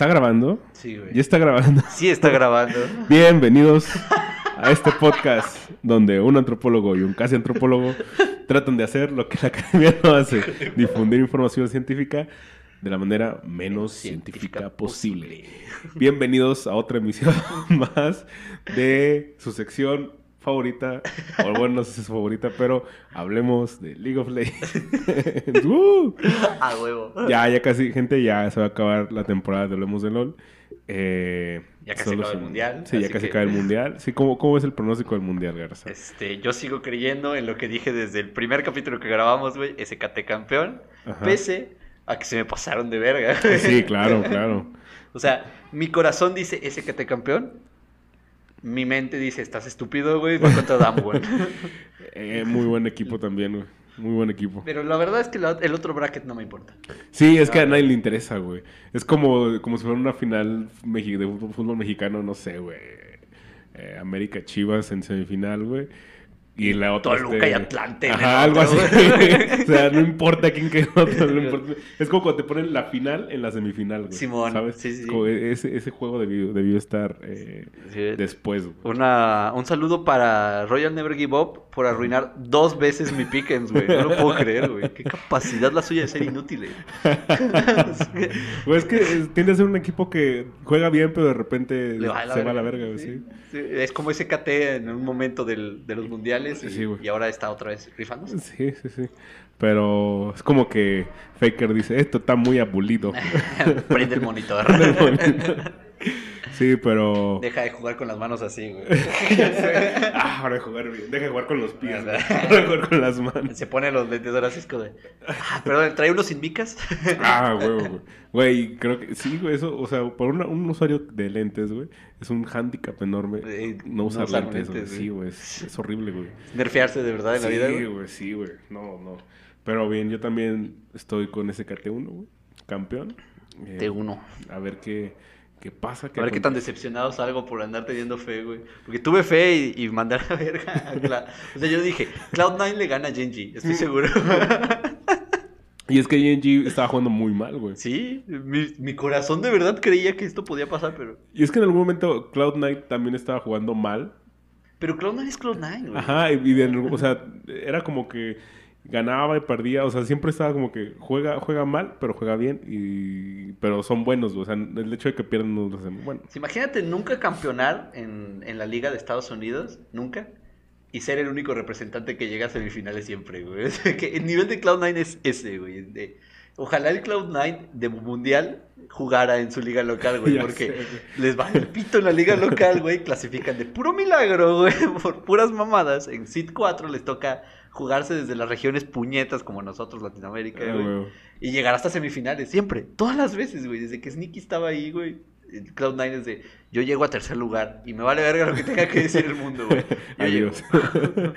¿Está grabando? Sí, güey. ¿Ya está grabando? Sí está grabando. Bienvenidos a este podcast donde un antropólogo y un casi antropólogo tratan de hacer lo que la academia no hace, difundir información científica de la manera menos científica posible. Bienvenidos a otra emisión más de su sección favorita, o bueno, no sé si es su favorita, pero hablemos de League of Legends. ¡Uh! A huevo. Ya, ya casi, gente, ya se va a acabar la temporada de Hablemos de LOL. Eh, Ya casi acaba el mundial, Sí, ya casi que- acaba el mundial. Sí, ¿cómo, ¿cómo es el pronóstico del mundial, Garza? Este, yo sigo creyendo en lo que dije desde el primer capítulo que grabamos, güey. SKT campeón. Ajá. Pese a que se me pasaron de verga. Sí, claro, claro. O sea, mi corazón dice SKT campeón. Mi mente dice, estás estúpido, güey. Va contra Damwon. Eh, muy buen equipo también, güey. Muy buen equipo. Pero la verdad es que la- el otro bracket no me importa. Sí, es que a nadie le interesa, güey. Es como, como si fuera una final de fútbol, fútbol mexicano, no sé, güey. Eh, América Chivas en semifinal, güey. Y la otra. Toluca este- y Atlante Ajá, algo así. o sea, no importa quién quedó. no importa. Es como cuando te ponen la final en la semifinal, güey. Simón, ¿Sabes? sí, sí, ese, ese juego debió, debió estar eh, Sí. después, güey. Una, un saludo para Royal Never Give Up por arruinar dos veces mi Pickens, güey. No lo puedo creer, güey. Qué capacidad la suya de ser inútil. eh. Güey, es que tiende a ser un equipo que juega bien, pero de repente se va a la verga, güey. Sí, Es como ese KT en un momento del- de los mundiales y, Sí, güey. y ahora está otra vez rifándose. Sí, sí, sí. Pero es como que Faker dice, esto está muy abulido. Prende el monitor. sí, pero... Deja de jugar con las manos así, güey. Ah, ahora de jugar bien. Deja de jugar con los pies, güey. Ahora de jugar con las manos. Se pone los lentes ahora así de... Ah, perdón, ¿trae unos sin micas? Ah, huevo, güey. Güey, creo que sí, güey, eso, o sea, por una- un usuario de lentes, güey, es un hándicap enorme Eh, no usar no usar lentes, güey. lentes, Sí, güey. güey, es, es horrible, güey. Nerfearse de verdad en la sí, vida, güey. güey, sí, güey. No, no. Pero bien, yo también estoy con ese KT1, güey. Campeón. Eh, T1. A ver qué, qué pasa. A ver qué tan decepcionado salgo por andar teniendo fe, güey. Porque tuve fe y, y mandé a la verga. a Cla- O sea, yo dije, Cloud9 le gana a Genji, estoy seguro. Y es que GNG estaba jugando muy mal, güey. sí, mi, mi corazón de verdad creía que esto podía pasar, pero... Y es que en algún momento Cloud Knight también estaba jugando mal. Pero Cloud9 es Cloud9, güey. Ajá, y, y de- o sea, era como que ganaba y perdía. O sea, siempre estaba como que juega, juega mal, pero juega bien. Y, pero son buenos. O sea, el hecho de que pierdan no los bueno. Imagínate nunca campeonar en, en la Liga de Estados Unidos, nunca, y ser el único representante que llega a semifinales siempre, güey. O sea, que el nivel de Cloud9 es ese, güey. de- ojalá el Cloud9 de Mundial jugara en su liga local, güey, porque sé, güey. les va el pito en la liga local, güey. Clasifican de puro milagro, güey, por puras mamadas. En Seed 4 les toca jugarse desde las regiones puñetas como nosotros, Latinoamérica, Ah, güey. Y llegar hasta semifinales, siempre, todas las veces, güey. Desde que Sneaky estaba ahí, güey. el Cloud9 es de, yo llego a tercer lugar y me vale verga lo que tenga que decir el mundo, güey. Llego. Adiós.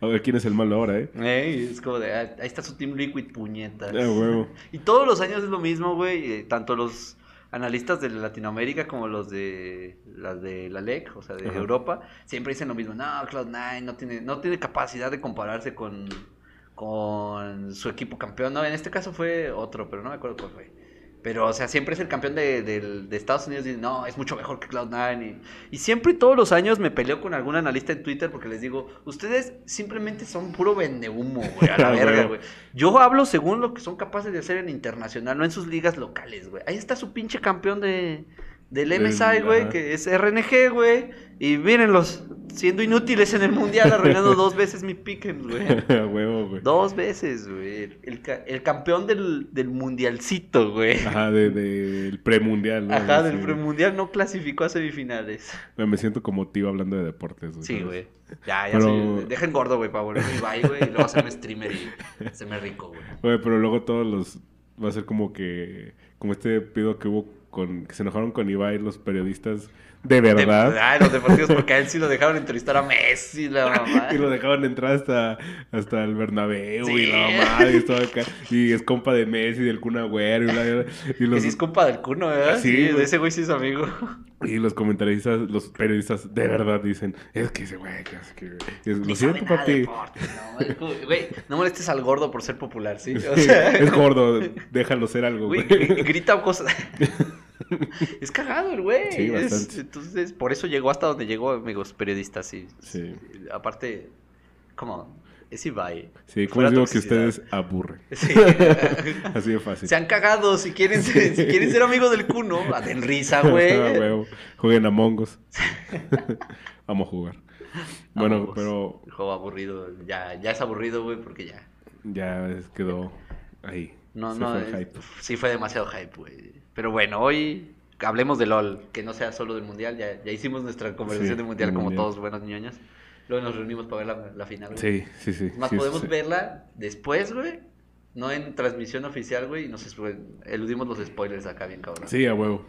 a ver quién es el malo ahora, ¿eh? Ey, es como de, ah, ahí está su Team Liquid, puñetas. Ah, huevo. Y todos los años es lo mismo, güey. eh, tanto los analistas de Latinoamérica como los de las de la LEC, o sea, de Ajá. Europa, siempre dicen lo mismo. No, Cloud9 no tiene, no tiene capacidad de compararse con, con su equipo campeón. No, en este caso fue otro, pero no me acuerdo cuál fue. Pero, o sea, siempre es el campeón de, de Estados Unidos. Y no, es mucho mejor que Cloud9. Y, y siempre, todos los años, me peleo con algún analista en Twitter porque les digo, ustedes simplemente son puro vendehumo, güey, a la verga, güey. Yo hablo según lo que son capaces de hacer en internacional, no en sus ligas locales, güey. Ahí está su pinche campeón de, del MSI, güey, que es RNG, güey. Y mírenlos, siendo inútiles en el mundial, arruinando dos veces mi pick'em, güey. A huevo, güey. Dos veces, güey. El, ca- el campeón del, del mundialcito, güey. Ajá, de- del premundial. ¿no? Ajá, Sí. del premundial no clasificó a semifinales. Güey, Me siento como tío hablando de deportes. Sí, ¿sabes? güey. Ya, ya Pero- soy. Dejen gordo, güey, para volverme Ibai, güey. Y luego hacerme streamer y hacerme rico, güey. Güey, pero luego todos los... Va a ser como que... Como este pedo que hubo con, que se enojaron con Ibai los periodistas de verdad. De, ah, los deportivos, porque a él sí lo dejaron entrevistar a Messi, la mamá. y lo dejaban entrar hasta, hasta el Bernabéu Sí. y la mamá y todo acá. Y es compa de Messi, del Kun Agüero y, la- y Que los, sí es compa del cuno, ¿verdad? Sí, Sí, de ese güey sí es amigo. y los comentaristas, los periodistas de verdad dicen, es que ese güey, es que... es, lo siento, papi. deporte, no, Güey, no molestes al gordo por ser popular, ¿sí? O sea, es gordo, déjalo ser algo, Güey, güey. gr- grita cosas. es cagado el güey. Sí, Es- bastante. entonces, por eso llegó hasta donde llegó, amigos periodistas. Sí. Sí. Aparte, como, es Ibai. Sí, como Fuera les digo que toxicidad. ustedes aburren. Sí. Así de fácil. Se han cagado. Si quieren, ser- si quieren ser amigos del cuno, den risa, güey. Jueguen a Mongos. Vamos a jugar. Bueno, pero El juego aburrido. Ya, ya es aburrido, güey, porque ya. ya quedó ahí. No, Se no. fue es- hype. Sí, fue demasiado hype, güey. Pero bueno, hoy hablemos de LOL, que no sea solo del mundial. Ya, ya hicimos nuestra conversación Sí, de mundial como mundial. todos buenos ñoños. Luego nos reunimos para ver la, la final, güey. Sí, sí, sí. Más sí, podemos sí. verla después, güey. No en transmisión oficial, güey. Y nos eludimos los spoilers acá, bien cabrón. Sí, a huevo.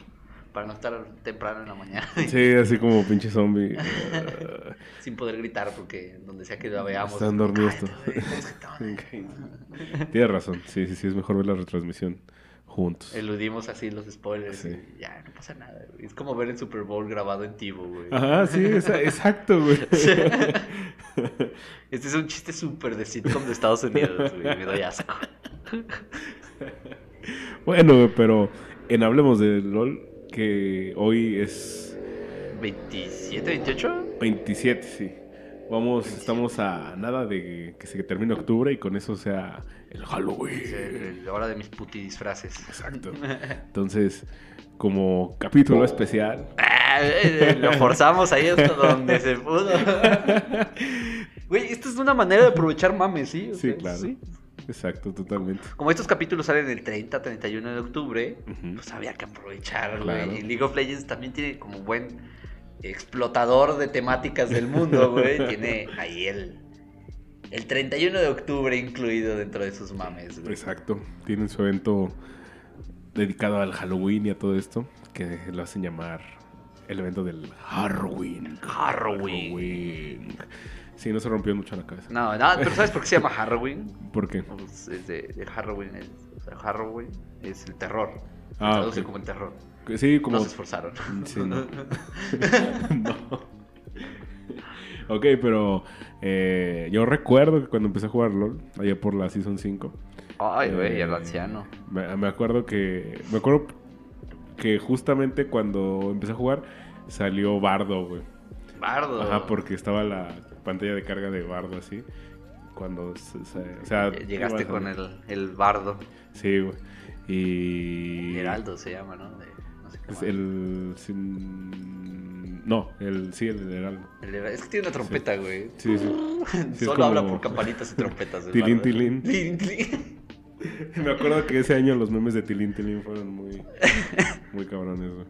Para no estar temprano en la mañana. Sí, así como pinche zombie. Sin poder gritar, porque donde sea que la veamos. Están dormidos "Cállate, todos". güey, estamos gritando". Tienes razón. Sí, sí, sí. Es mejor ver la retransmisión juntos. Eludimos así los spoilers. Sí. y ya, no pasa nada. güey. Es como ver el Super Bowl grabado en Tivo, güey. Ajá, sí, exacto, güey. Este es un chiste súper de sitcom de Estados Unidos, güey. Me doy asco. Bueno, pero en Hablemos de LOL, que hoy es ¿27, 28? 27, sí. Vamos, estamos a nada de que se termine octubre y con eso sea el Halloween. La hora de mis puti disfraces. Exacto. Entonces, como capítulo especial, Ah, eh, Lo forzamos ahí hasta donde se pudo. Güey, esto es una manera de aprovechar mames, ¿sí? O sí, sea, claro. Exacto, totalmente. Como estos capítulos salen el 30, 31 de octubre, Ujú. pues había que aprovechar, Claro. güey. Y League of Legends también tiene como buen explotador de temáticas del mundo, güey. tiene ahí el, el 31 de octubre incluido dentro de sus mames, güey. Exacto. Tienen su evento dedicado al Halloween y a todo esto, que lo hacen llamar el evento del Halloween. Halloween. Halloween. Sí, no se rompió mucho la cabeza. No, no, pero ¿sabes por qué se llama Halloween? ¿Por qué? Pues es de, de Halloween, es, o sea, Halloween es el terror. Se Ah, traduce ok. como el terror. Sí, como... No se esforzaron. Sí, no. no. Ok, pero eh, yo recuerdo que cuando empecé a jugar LOL, allá por la Season 5, Ay, güey, el Eh, anciano. Me, me acuerdo que. Me acuerdo que justamente cuando empecé a jugar salió Bardo, güey. Bardo. Ajá, porque estaba la pantalla de carga de Bardo así. Cuando. se- se- o sea, Llegaste con el, el bardo. Sí, güey. Y. Heraldo se llama, ¿no? De- el. sin- No, el. Sí, el de Heraldo. El es que tiene una trompeta, güey. Sí, sí. Solo como- habla por campanitas y trompetas. Tilín, tilín. Tilín, tilín. Me acuerdo que ese año los memes de Tilín Tilín fueron muy, muy cabrones, güey.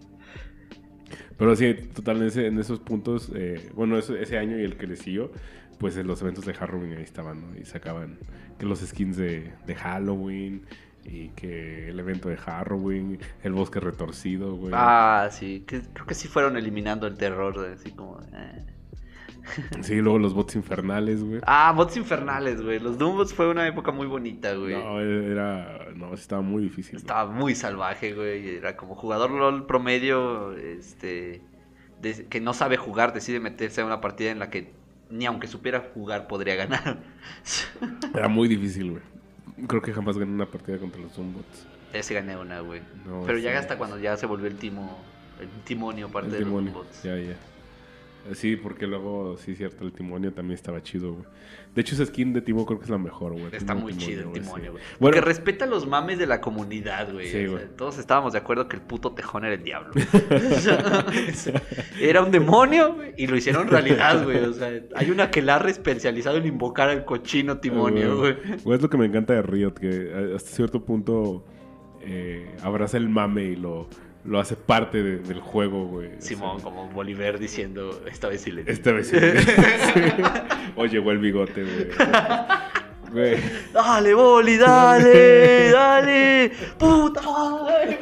Pero sí, total, en, ese- en esos puntos, eh, bueno, ese, ese año y el que le siguió, pues en los eventos de Halloween ahí estaban, ¿no? Y sacaban que los skins de, de Halloween y que el evento de Halloween, el bosque retorcido, güey. Ah, sí. que- creo que sí fueron eliminando el terror. de Así como. eh. Sí, luego los bots infernales, güey. Ah, bots infernales, güey. Los Doombots fue una época muy bonita, güey. No, era, no, estaba muy difícil. güey. Estaba muy salvaje, güey. Era como jugador LOL promedio, este, de- que no sabe jugar, decide meterse a una partida en la que ni aunque supiera jugar podría ganar. Era muy difícil, güey. Creo que jamás gané una partida contra los Zombots. Ese gané una, güey. No, Pero ya hasta cuando ya se volvió el timo, el timonio parte El de los Doombots. ya, ya. Sí, porque luego, sí, cierto, el timonio también estaba chido, güey. De hecho, esa skin de Timo creo que es la mejor, güey. Está muy chido el güey, timonio, sí. güey. Bueno, Porque respeta los mames de la comunidad, güey. Sí, O sea, todos estábamos de acuerdo que el puto tejón era el diablo. era un demonio güey, y lo hicieron realidad, güey. O sea, hay una que la ha especializado en invocar al cochino timonio, güey. Güey, es lo que me encanta de Riot, que hasta cierto punto eh, abraza el mame y lo, lo hace parte de- del juego, güey. O Simón, sea, como Bolívar diciendo, esta vez sí le di". Esta vez sí. Sí. O llegó el bigote, güey. Güey. Dale, Boli, dale, dale, puta madre.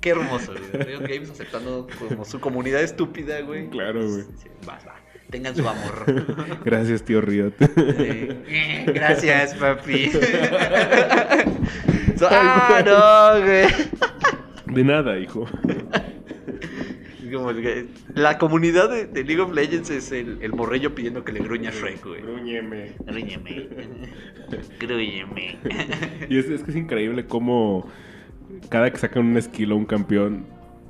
Qué hermoso, güey. Riot Games aceptando como su comunidad estúpida, güey. Claro, güey. Sí, va, va. Tengan su amor. Gracias, tío Riot. Eh, Gracias, papi. So- ah, no, güey. De nada, hijo. Es como el que- La comunidad de, de League of Legends es el, el morrillo pidiendo que le gruña a Shrek, güey. Grúñeme. Grúñeme. Grúñeme. Y es, es que es increíble cómo cada que sacan un skill o un campeón,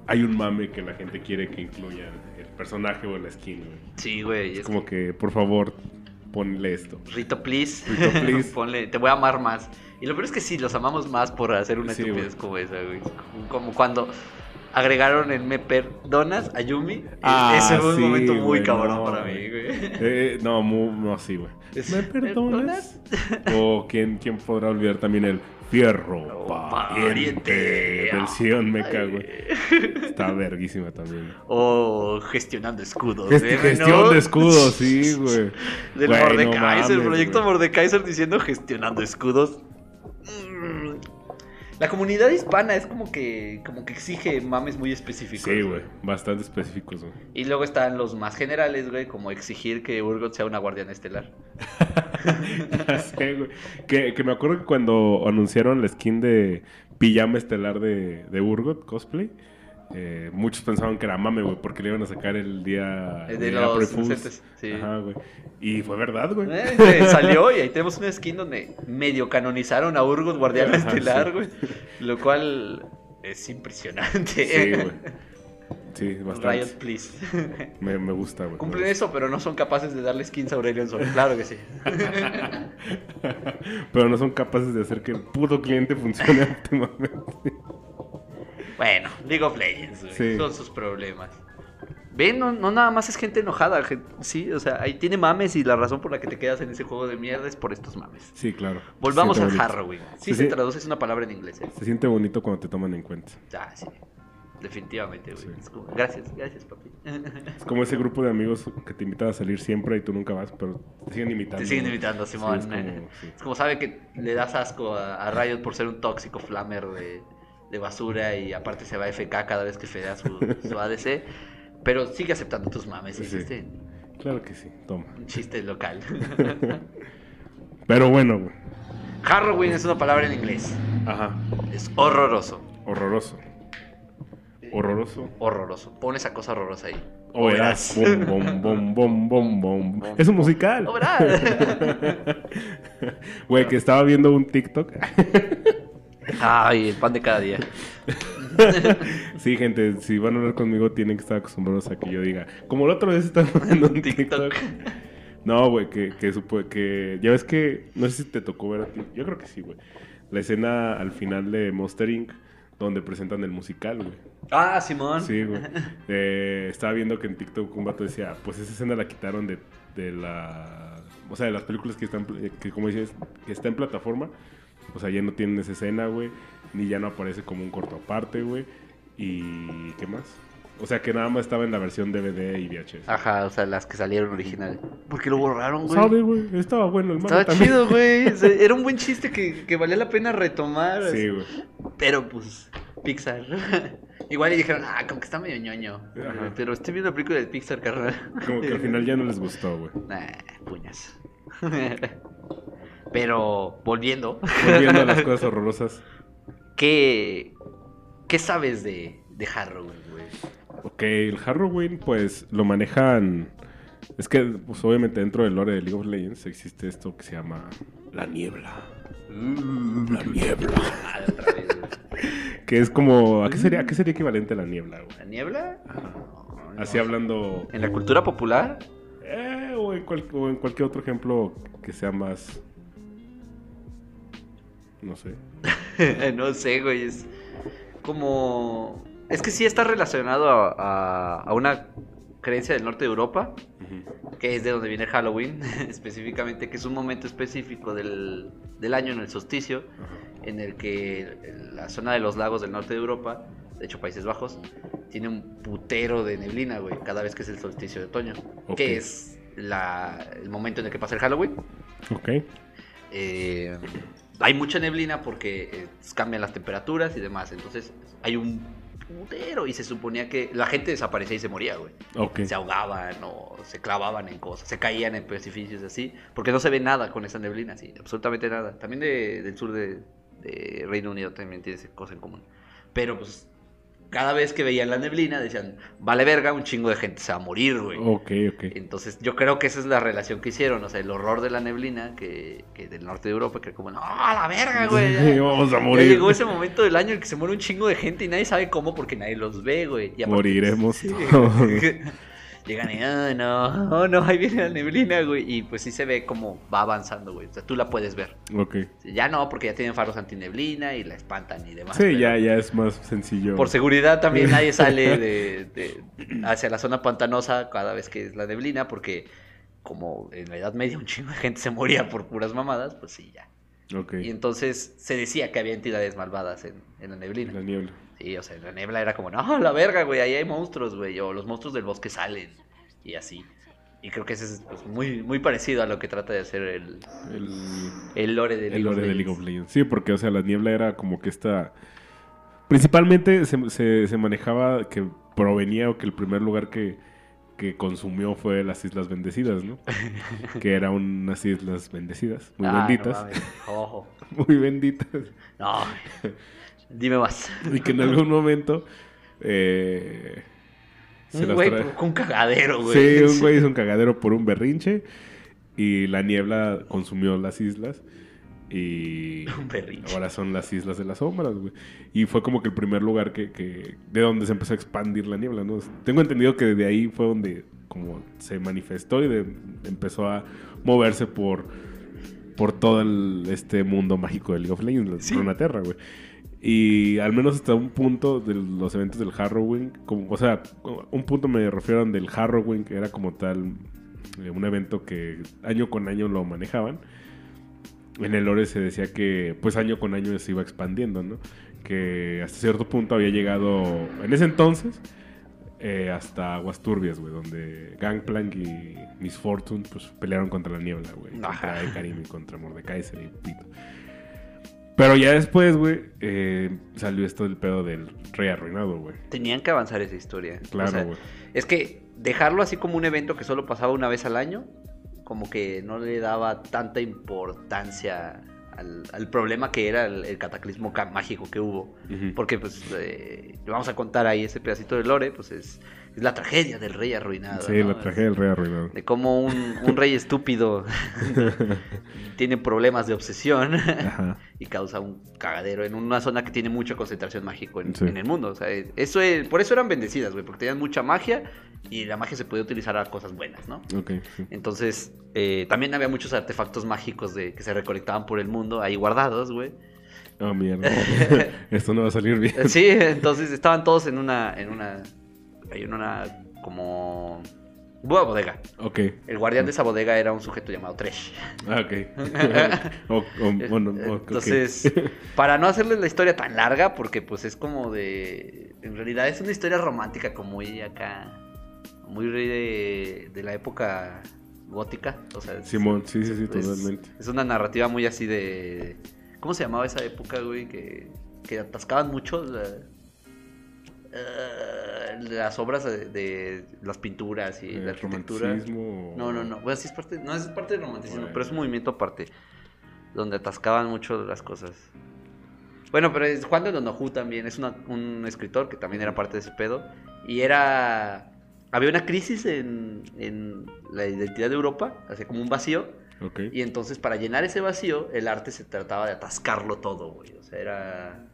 hay un mame que la gente quiere que incluya el personaje o la skin, güey. Sí, güey. Es Es como que, por favor, ponle esto. Rito, please. Rito, please. Ponle, te voy a amar más. Y lo peor es que sí, los amamos más por hacer una Sí, estupidez güey. como esa, güey. Como, cuando agregaron en Me Perdonas a Yumi. Ah, Ese fue un sí, momento muy güey, cabrón no, para mí, güey. Eh, no, mu- no, sí, güey. ¿Me perdonas? o ¿quién, quién podrá olvidar también el fierro Oh, pariente Mecha, Ay. güey? Está verguísima también. O gestionando escudos. Gest- ¿eh? gestión ¿No? de escudos, sí, güey. Del Güey, no Mordekaiser, el proyecto. Mordekaiser diciendo gestionando escudos. La comunidad hispana es como que, como que exige mames muy específicos. Sí, güey. Bastante específicos, güey. Y luego están los más generales, güey, como exigir que Urgot sea una guardiana estelar. Ya sé, güey. Que, que me acuerdo que cuando anunciaron la skin de pijama estelar de, de Urgot cosplay, eh, muchos pensaban que era mame, güey, porque le iban a sacar el día de los inocentes, sí. Ajá, güey. Y fue verdad, güey. Eh, güey, salió y ahí tenemos una skin donde medio canonizaron a Urgot guardiana Ajá, estelar, sí. güey. Lo cual es impresionante. Sí, güey. Sí, bastante. Riot, please. Me, me gusta, güey. Cumplen eso, pero no son capaces de darle skins a Aurelion Sol. Claro que sí. Pero no son capaces de hacer que el puto cliente funcione óptimamente. Bueno, League of Legends, güey. Sí. Son sus problemas. Ven, no, no nada más es gente enojada. sí, o sea, ahí tiene mames y la razón por la que te quedas en ese juego de mierda es por estos mames. Sí, claro. Volvamos al. Harrowing. Sí, se traduce, es una palabra en inglés, ¿eh? Se siente bonito cuando te toman en cuenta. Ah, sí. Definitivamente, güey. Sí. Es como, gracias, gracias, papi. Es como ese grupo de amigos que te invitan a salir siempre y tú nunca vas, pero te siguen invitando. Te siguen invitando, Sí, Simón. es como- sí. Es como sabe que le das asco a, a Riot por ser un tóxico flamer de, de basura y aparte se va a FK cada vez que fedea su, su ADC. Pero sigue aceptando tus mames. Sí. Claro que sí, toma. un chiste local. Pero bueno, güey. Harrowing es una palabra en inglés. Ajá. Es horroroso. Horroroso. Horroroso. Horroroso. Pon esa cosa horrorosa ahí. O verás. Bom, bom, bom, bom, bom, bom. Es un musical. O verás. Güey, que estaba viendo un TikTok. Ay, el pan de cada día. Sí, gente, si van a hablar conmigo tienen que estar acostumbrados a que yo diga. Como la otra vez estaba viendo un TikTok. TikTok. No, güey, que, que, supo- que ya ves que, no sé si te tocó ver a ti, yo creo que sí, güey. La escena al final de Monster Inc. donde presentan el musical, güey. Ah, Simón. Sí, güey. Eh, estaba viendo que en TikTok un vato decía, pues esa escena la quitaron de, de la... O sea, de las películas que están, que como dices, que está en plataforma. O sea, ya no tienen esa escena, güey. Ni ya no aparece como un corto aparte, güey. Y... ¿Qué más? O sea, que nada más estaba en la versión DVD y VHS. Ajá, o sea, las que salieron originales. Porque lo borraron, güey. ¿Sabe, güey? Estaba bueno el Estaba también. chido, güey. O sea, Era un buen chiste que, que valía la pena retomar. Sí, güey. Pero pues, Pixar. Igual y dijeron, ah, como que está medio ñoño. Ajá. Pero estoy viendo la película de Pixar, carnal. Como que al final ya no les gustó, güey. Nah, puñas. Pero, volviendo, Volviendo a las cosas horrorosas. ¿qué, qué sabes de, de Harrowing, güey? Ok, el Halloween, pues lo manejan. Es que, pues obviamente dentro del lore de League of Legends existe esto que se llama la niebla. La niebla. Que es como. ¿A qué sería, a qué sería equivalente la niebla, güey? ¿La niebla? No, Así no. hablando. En la cultura popular, eh, o, en cual- o en cualquier otro ejemplo que sea más. No sé. no sé, güey, es como... Es que sí está relacionado a, a- a una creencia del norte de Europa, que es de donde viene Halloween, específicamente, que es un momento específico del, del año en el solsticio, en el que la zona de los lagos del norte de Europa, de hecho Países Bajos, tiene un putero de neblina, güey, cada vez que es el solsticio de otoño, que es la- el momento en el que pasa el Halloween. Ok. Eh, hay mucha neblina porque eh, cambian las temperaturas y demás. Entonces hay un putero. Y se suponía que la gente desaparecía y se moría, güey. Ok. Se ahogaban o se clavaban en cosas, se caían en precipicios así. Porque no se ve nada con esa neblina, así, absolutamente nada. También de- del sur de, de Reino Unido también tiene esa cosa en común. Pero pues cada vez que veían la neblina decían, vale verga, un chingo de gente se va a morir, güey. Ok, ok. Entonces yo creo que esa es la relación que hicieron, o sea, el horror de la neblina que, que del norte de Europa, que como, no, a la verga, güey. ya". Vamos a Ya morir. llegó ese momento del año en el que se muere un chingo de gente y nadie sabe cómo porque nadie los ve, güey. Y aparte, Moriremos sí, todos. Llegan y, "Ah, no, oh, no, ahí viene la neblina, güey. Y pues sí se ve como va avanzando, güey. O sea, tú la puedes ver. Ok. Ya no, porque ya tienen faros antineblina y la espantan y demás. Sí, pero ya, ya es más sencillo. Por seguridad también nadie sale de, de- hacia la zona pantanosa cada vez que es la neblina porque como en la Edad Media un chingo de gente se moría por puras mamadas, pues sí, ya. Ok. Y entonces se decía que había entidades malvadas en, en la neblina. La niebla. Sí, o sea, la niebla era como, no, la verga, güey, ahí hay monstruos, güey, o los monstruos del bosque salen, y así. Y creo que ese es pues, muy, muy parecido a lo que trata de hacer el, El, el lore de el League of lore de League of Legends. Sí, porque, o sea, la niebla era como que esta. Principalmente se, se- se manejaba que provenía o que el primer lugar que, que consumió fue las Islas Bendecidas, ¿no? que eran unas islas bendecidas, muy Ah, benditas. ojo. muy benditas. No, dime más. Y que en algún momento. eh, se Un güey provocó un cagadero, güey. Sí, un güey hizo un cagadero por un berrinche. Y la niebla consumió las islas. Y Un berrinche. ahora son las islas de las sombras, güey. Y fue como que el primer lugar que, que- de donde se empezó a expandir la niebla, ¿no? Tengo entendido que de ahí fue donde como se manifestó y de- empezó a moverse por, por todo el- este mundo mágico de League of Legends, la Sí. Runeterra, güey. Y al menos hasta un punto de los eventos del Harrowing, como, o sea, un punto me refiero del Harrowing, que era como tal eh, un evento que año con año lo manejaban. En el lore se decía que pues año con año se iba expandiendo, ¿no? Que hasta cierto punto había llegado, en ese entonces, eh, hasta Aguas Turbias, güey, donde Gangplank y Miss Fortune pues pelearon contra la niebla, güey. Contra Karim y contra Mordekaiser y Pito. Pero ya después, güey, eh, salió esto del pedo del rey arruinado, güey. Tenían que avanzar esa historia. O Claro, sea, güey. Es que dejarlo así como un evento que solo pasaba una vez al año, como que no le daba tanta importancia al, al problema que era el, el cataclismo ca- mágico que hubo. Porque pues eh, le vamos a contar ahí ese pedacito de lore, pues es, es la tragedia del rey arruinado. Sí, ¿no? la tragedia del rey arruinado. De cómo un, un rey estúpido tiene problemas de obsesión Ajá. y causa un cagadero en una zona que tiene mucha concentración mágico en, Sí. en el mundo. O sea, eso es- por eso eran bendecidas, güey, porque tenían mucha magia y la magia se podía utilizar a cosas buenas, ¿no? Ok, sí. Entonces, eh, también había muchos artefactos mágicos de, que se recolectaban por el mundo ahí guardados, güey. Oh, mierda. Esto no va a salir bien. Sí, entonces estaban todos en una, en una, en una, como, buena bodega. Ok. El guardián de esa bodega era un sujeto llamado Tresh. Ah, ok. O- o-. Entonces, para no hacerles la historia tan larga, porque pues es como de. En realidad es una historia romántica, como muy acá. Muy de, de la época gótica. O sea, es- Simón, sí, sí, sí, es- totalmente. Es una narrativa muy así de. ¿Cómo se llamaba esa época, güey? Que, que atascaban mucho. la- las obras de, de las pinturas y Eh, la arquitectura. No, no, no. Bueno, sí es parte, no es parte del romanticismo, Bueno. pero es un movimiento aparte. Donde atascaban mucho las cosas. Bueno, pero es- Juan de Donojú también es una- un escritor que también era parte de ese pedo. Y era. Había una crisis en, en la identidad de Europa, así como un vacío. Ok. Y entonces, para llenar ese vacío, el arte se trataba de atascarlo todo, güey. O sea, era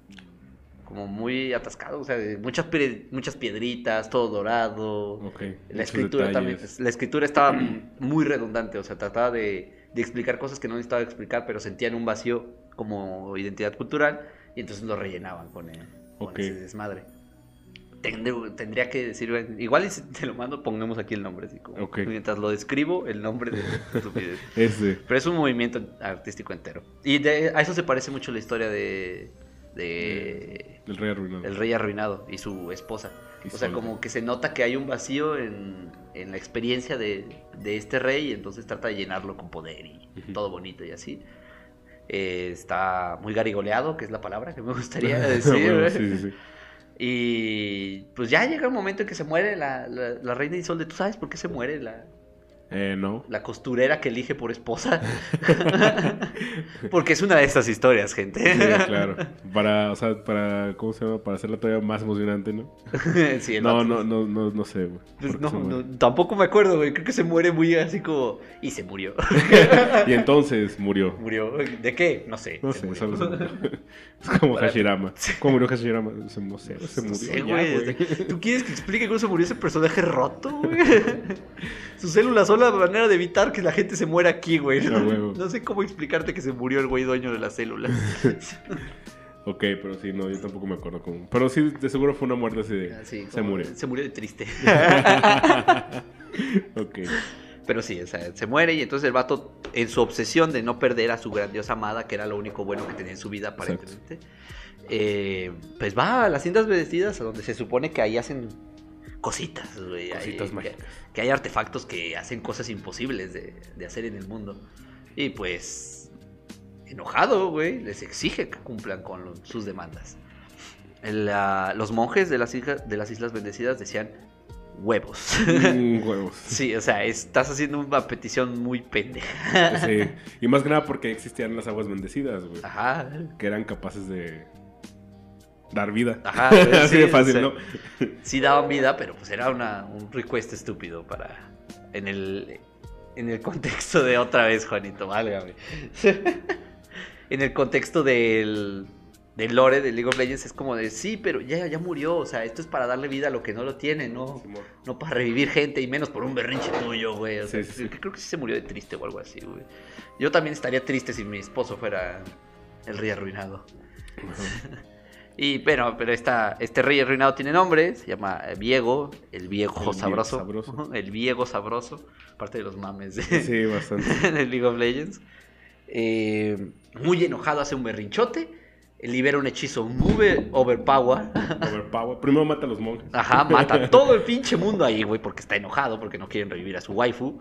como muy atascado, o sea, muchas, muchas piedritas, todo dorado. Ok. La escritura también, detalles. la escritura estaba muy redundante, o sea, trataba de, de explicar cosas que no necesitaba explicar, pero sentían un vacío como identidad cultural y entonces lo rellenaban con, el- con ese desmadre. Tendré- tendría que decir, igual y si te lo mando, pongamos aquí el nombre, así como, mientras lo describo, el nombre de estupidez. Ese. Pero es un movimiento artístico entero. Y de- a eso se parece mucho la historia de, de El rey arruinado. el rey arruinado y su esposa. Y O sea, como que se nota que hay un vacío en, en la experiencia de, de este rey y entonces trata de llenarlo con poder y todo bonito y así. Eh, está muy garigoleado, que es la palabra que me gustaría decir. Bueno, ¿eh? sí, sí, sí. Y pues ya llega un momento en que se muere la, la, la reina Isolde. ¿Tú sabes por qué se muere la, Eh, no. la costurera que elige por esposa? Porque es una de estas historias, gente. Sí, claro. Para, o sea, para, ¿cómo se llama? Para hacerla todavía más emocionante, ¿no? Sí, No, no, no, no, no sé, güey. Pues ¿Por qué no, no, tampoco me acuerdo, güey. Creo que se muere muy así como. Y se murió. Y entonces murió. murió. ¿De qué? No sé. No se sé, murió. solo se murió. Es como Hashirama. ¿Cómo murió Hashirama? Se, no sé, se No murió. sé, ya, güey. ¿Tú quieres que explique cómo se murió ese personaje roto, güey? Sus células son la manera de evitar que la gente se muera aquí, güey. No sé cómo explicarte que se murió el güey dueño de las células. Ok, pero sí, no, yo tampoco me acuerdo cómo. Pero sí, de seguro fue una muerte así de. Así, se murió. Se murió de triste. ok. Pero sí, o sea, se muere y entonces el vato, en su obsesión de no perder a su grandiosa amada, que era lo único bueno que tenía en su vida aparentemente, eh, pues va a las cintas vestidas, a donde se supone que ahí hacen cositas, güey. Cositas mágicas. Que, que hay artefactos que hacen cosas imposibles de, de hacer en el mundo. Y pues, enojado, güey, les exige que cumplan con lo- sus demandas. El, los monjes de las, islas, de las Islas Bendecidas decían huevos. Mm, huevos. Sí, o sea, estás haciendo una petición muy pendeja. Sí. Y más que nada porque existían las aguas bendecidas, güey. Ajá. Que eran capaces de dar vida. Ajá, güey, Así sí, de o fácil, sea, ¿no? Sí daban vida, pero pues era una, un request estúpido para... En el, en el contexto de otra vez, Juanito, válgame. en el contexto del, del lore de League of Legends es como de, sí, pero ya, ya murió, o sea, esto es para darle vida a lo que no lo tiene, ¿no? No para revivir gente y menos por un berrinche tuyo, güey. O sea, Sí, sí, sí. Creo que sí se murió de triste o algo así, güey. Yo también estaría triste si mi esposo fuera el rey arruinado. Y bueno, pero esta, este rey arruinado tiene nombre, se llama eh, Viego, el viejo El sabroso. sabroso. El viejo sabroso, parte de los mames de, Sí, bastante. de League of Legends. Eh, muy enojado, hace un berrinchote, libera un hechizo muy overpower. Overpower. Primero mata a los monjes. Ajá, mata a todo el pinche mundo ahí, güey, porque está enojado, porque no quieren revivir a su waifu.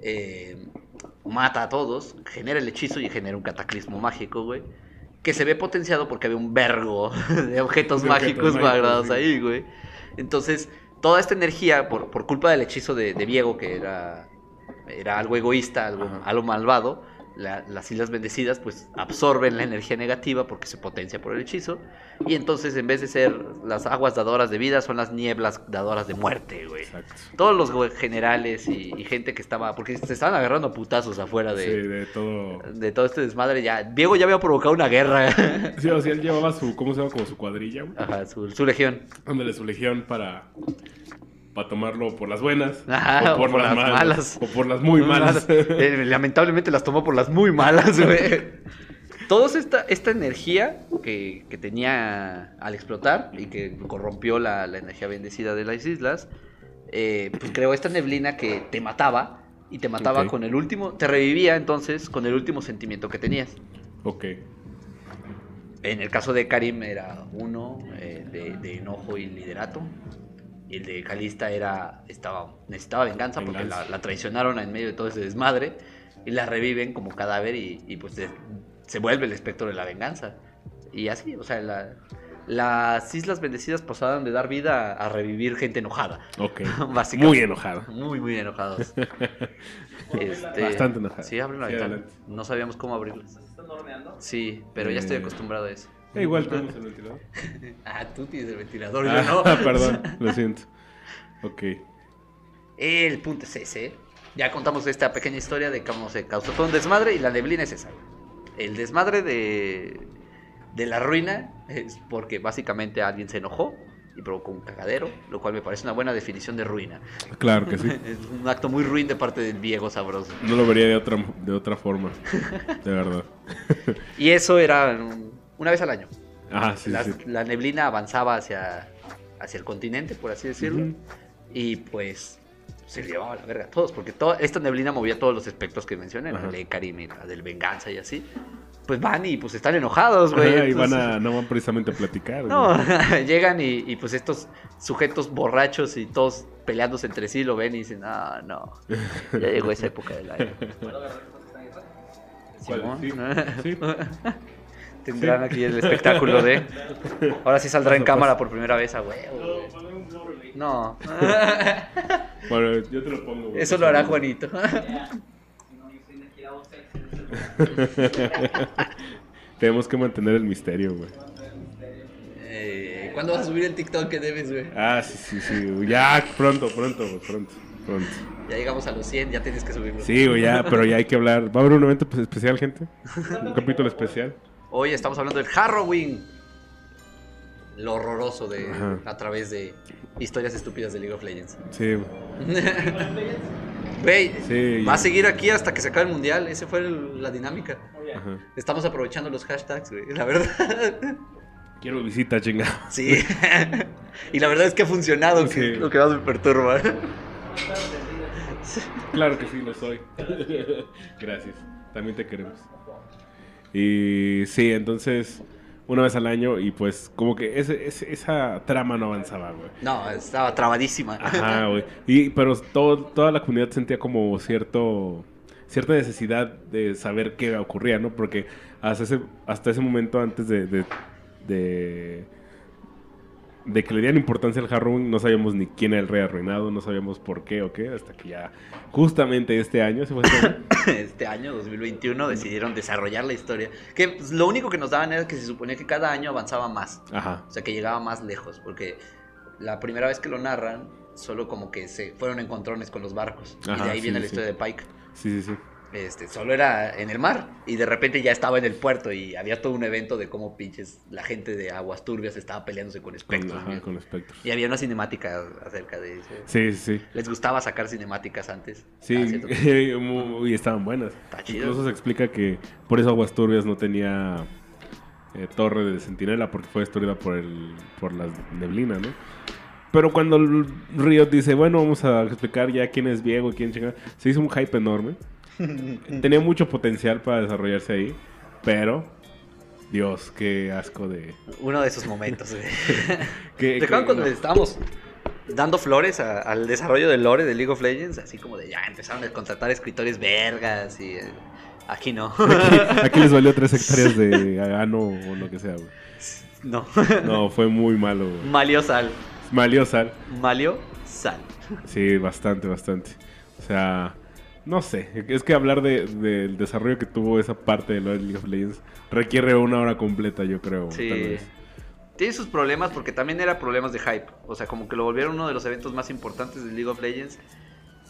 Eh, mata a todos, genera el hechizo y genera un cataclismo mágico, güey. Que se ve potenciado porque había un vergo de objetos De objetos mágicos guardados sí. ahí, güey. Entonces, toda esta energía, por, por culpa del hechizo de, de Viego, que era, era algo egoísta, algo, algo malvado, la- las Islas Bendecidas, pues absorben la energía negativa porque se potencia por el hechizo. Y entonces, en vez de ser las aguas dadoras de vida, son las nieblas dadoras de muerte, güey. Exacto. Todos los generales y, y gente que estaba. Porque se estaban agarrando putazos afuera Sí, de, de todo. de todo este desmadre. Ya, Diego ya había provocado una guerra. Sí, o sea, él llevaba su, ¿cómo se llama? Como su cuadrilla, güey. Ajá, su, su legión. Ándale, su legión para, para tomarlo por las buenas. Ajá, o por, las, malas, O por las muy malas. Eh, lamentablemente las tomó por las muy malas, güey. Toda esta, esta energía que, que tenía al explotar y que corrompió la, la energía bendecida de las islas, eh, pues creó esta neblina que te mataba y te mataba con el último, te revivía entonces con el último sentimiento que tenías. ok. En el caso de Karim era uno eh, de, de enojo y liderato. Y el de Calista era, estaba, necesitaba venganza, porque Venganza. la, la traicionaron en medio de todo ese desmadre. Y la reviven como cadáver y, y, pues se, se vuelve el espectro de la venganza. Y así, o sea, la- las Islas Bendecidas pasaron de dar vida a, revivir gente enojada. Ok. Básicamente. Muy enojado. Muy, muy enojados. Este, Bastante enojado. Sí, abren la Sí, ventana. adelante. No sabíamos cómo abrirla. ¿Se están horneando? Sí, pero ya estoy Eh, acostumbrado a eso. Eh, igual tenemos el ventilador. Ah, tú tienes el ventilador, yo Ah, no. perdón, lo siento. Ok. El punto es ese. Ya contamos esta pequeña historia de cómo se causó todo un desmadre y la neblina es esa. El desmadre de, de la ruina es porque básicamente alguien se enojó y provocó un cagadero, lo cual me parece una buena definición de ruina. Claro que sí. Es un acto muy ruin de parte del viejo sabroso. No lo vería de otra, de otra forma. De verdad. Y eso era un- una vez al año. Ajá, sí, la, sí. la neblina avanzaba hacia, hacia el continente, por así decirlo. Ujú. Y pues se llevaba a la verga a todos, porque toda esta neblina movía todos los aspectos que mencioné, la Ajá. de Karim y la del venganza y así. Pues van y pues están enojados, güey. Y van a, no van precisamente a platicar. No, güey. llegan y, y, pues estos sujetos borrachos y todos peleándose entre sí lo ven y dicen, ah, no, ya llegó esa época del año. ¿Puedo agarrar cosas que están Tendrán aquí el espectáculo de. Ahora sí saldrá en cámara por primera vez a huevo. güey. No. Bueno, yo te lo pongo, güey. Eso lo hará Juanito. Tenemos que mantener el misterio, güey. Eh, ¿Cuándo vas a subir el TikTok que debes, güey? Ah, sí, sí, sí. güey. Ya, pronto, pronto, güey, pronto, pronto. Ya llegamos a los 100, ya tienes que subirlo. Sí, güey, ya, pero ya hay que hablar. ¿Va a haber un evento pues, especial, gente? Un capítulo especial. Hoy estamos hablando del Halloween. Lo horroroso de Ajá. a través de historias estúpidas de League of Legends. Sí, güey. Sí, va a seguir aquí hasta que se acabe el mundial. Esa fue el- la dinámica. Ajá. Estamos aprovechando los hashtags, güey. La verdad. Quiero visita, chingada. Sí. y la verdad es que ha funcionado, que Sí. es lo que más me perturba. Claro que sí, lo soy. Gracias. También te queremos. Y sí, entonces, una vez al año y pues como que ese, ese- esa trama no avanzaba, güey. No, estaba trabadísima. Ajá, güey. Y, pero todo, toda la comunidad sentía como cierto cierta necesidad de saber qué ocurría, ¿no? Porque hasta ese, hasta ese momento, antes de, de, de, de que le dieran importancia al Halloween, no sabíamos ni quién era el rey arruinado, no sabíamos por qué o qué, hasta que ya justamente este año, ¿se fue este año? este año, 2021, decidieron desarrollar la historia. Que pues, lo único que nos daban era que se suponía que cada año avanzaba más. Ajá. O sea, que llegaba más lejos. Porque la primera vez que lo narran, solo como que se fueron encontrones con los barcos. y Ajá, de ahí sí, viene la historia de Pike. Sí, sí, sí. Este, solo era en el mar. Y de repente ya estaba en el puerto. Y había todo un evento de cómo pinches la gente de Aguas Turbias estaba peleándose con espectros. ajá, güey. con espectros. Y había una cinemática acerca de eso. Sí, sí, sí. ¿Les gustaba sacar cinemáticas antes? Ah, Sí, muy- y estaban buenas. Está chido. Incluso se explica que por eso Aguas Turbias no tenía eh, torre de centinela porque fue destruida por el por la neblina, ¿no? Pero cuando el Riot dice, bueno, vamos a explicar ya quién es Diego y quién chinga, se hizo un hype enorme. Tenía mucho potencial para desarrollarse ahí, pero Dios, qué asco de Uno de esos momentos. ¿Te acuerdas cuando no. estábamos dando flores a- al desarrollo del lore de League of Legends? Así como de ya empezaron a contratar escritores vergas y eh, aquí no. Aquí, aquí les valió tres hectáreas de ano o lo que sea, güey. no. No, fue muy malo, güey. Malio Sal. Malio sal. Malio Sal. Sí, bastante, bastante. O sea, no sé. Es que hablar de- del desarrollo que tuvo esa parte de League of Legends requiere una hora completa, yo creo. Sí. tal vez. Tiene sus problemas porque también era problemas de hype. O sea, como que lo volvieron uno de los eventos más importantes de League of Legends.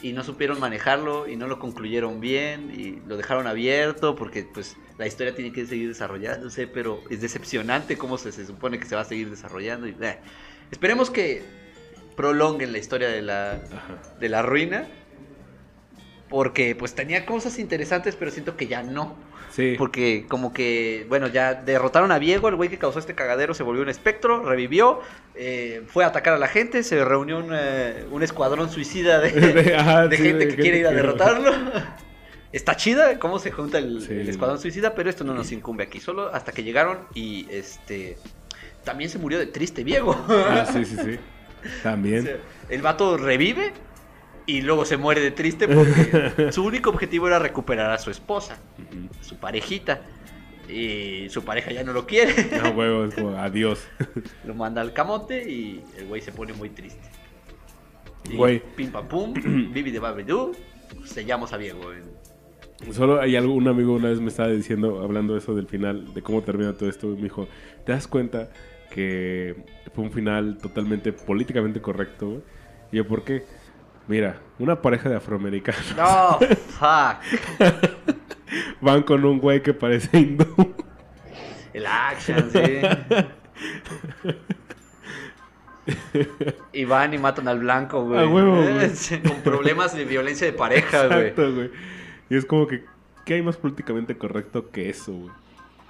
Y no supieron manejarlo y no lo concluyeron bien y lo dejaron abierto porque pues la historia tiene que seguir desarrollándose, pero es decepcionante cómo se, se supone que se va a seguir desarrollando. Y, eh. Esperemos que prolonguen la historia de la, de la ruina porque pues tenía cosas interesantes, pero siento que ya no. Sí. Porque como que, bueno, ya derrotaron a Viego, el güey que causó este cagadero se volvió un espectro, revivió, eh, fue a atacar a la gente, se reunió un, eh, un escuadrón suicida de, De- ajá, de sí, gente de que quiere ir a derrotarlo. Está chida cómo se junta el, Sí. el escuadrón suicida, pero esto no nos incumbe aquí, solo hasta que llegaron y este también se murió de triste Viego. Ah, sí, sí, sí. O También. sea, el vato revive y luego se muere de triste porque su único objetivo era recuperar a su esposa su parejita. Y su pareja ya no lo quiere. No, huevo, es como adiós. lo manda al camote y el güey se pone muy triste. Y Güey. Pim pam pum, Bibi de Babidoo, sellamos a Diego. Solo hay algo, un amigo una vez me estaba diciendo, hablando eso del final, de cómo termina todo esto, y me dijo, ¿te das cuenta que fue un final totalmente políticamente correcto? güey?" Y yo, ¿por qué? Mira, una pareja de afroamericanos No, fuck. van con un güey que parece hindú. El action, sí. Y van y matan al blanco, güey. A huevo, güey. Con problemas de violencia de pareja, güey. Exacto, güey. Y es como que, ¿qué hay más políticamente correcto que eso, güey?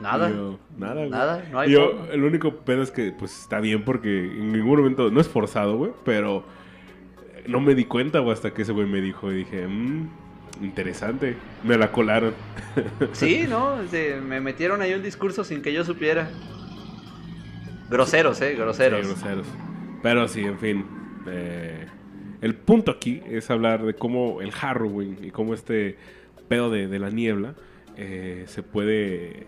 Nada. Yo, nada, güey. Nada, no hay yo, el único pedo es que, pues, está bien porque en ningún momento, no es forzado, güey, pero no me di cuenta, güey, hasta que ese güey me dijo y dije, mmm, interesante. Me la colaron. Sí, ¿no? Me metieron ahí un discurso sin que yo supiera. Groseros, ¿eh? Groseros. Sí, groseros. Pero sí, en fin. eh, el punto aquí es hablar de cómo el Halloween y cómo este pedo de, de la niebla eh, se puede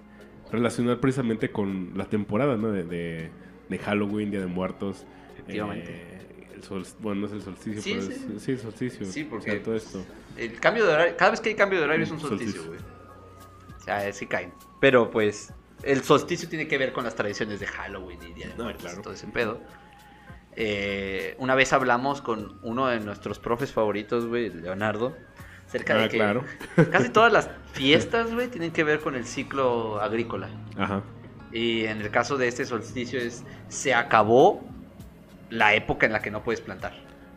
relacionar precisamente con la temporada, ¿no? De, de, de Halloween, Día de Muertos. Efectivamente. eh, el sol, bueno, no es el solsticio, Sí, pero sí. es, sí, el solsticio. Sí, porque, O sea, todo esto. El cambio de horario, cada vez que hay cambio de horario es un Solsticio. güey. O sea, sí caen. Pero pues, el solsticio tiene que ver con las tradiciones de Halloween y Día de No, Muertos, claro. todo ese pedo. Eh, una vez hablamos con uno de nuestros profes favoritos, güey, Leonardo, acerca de Ah, que claro. casi todas las fiestas, güey, tienen que ver con el ciclo agrícola. Ajá. Y en el caso de este solsticio es, se acabó la época en la que no puedes plantar.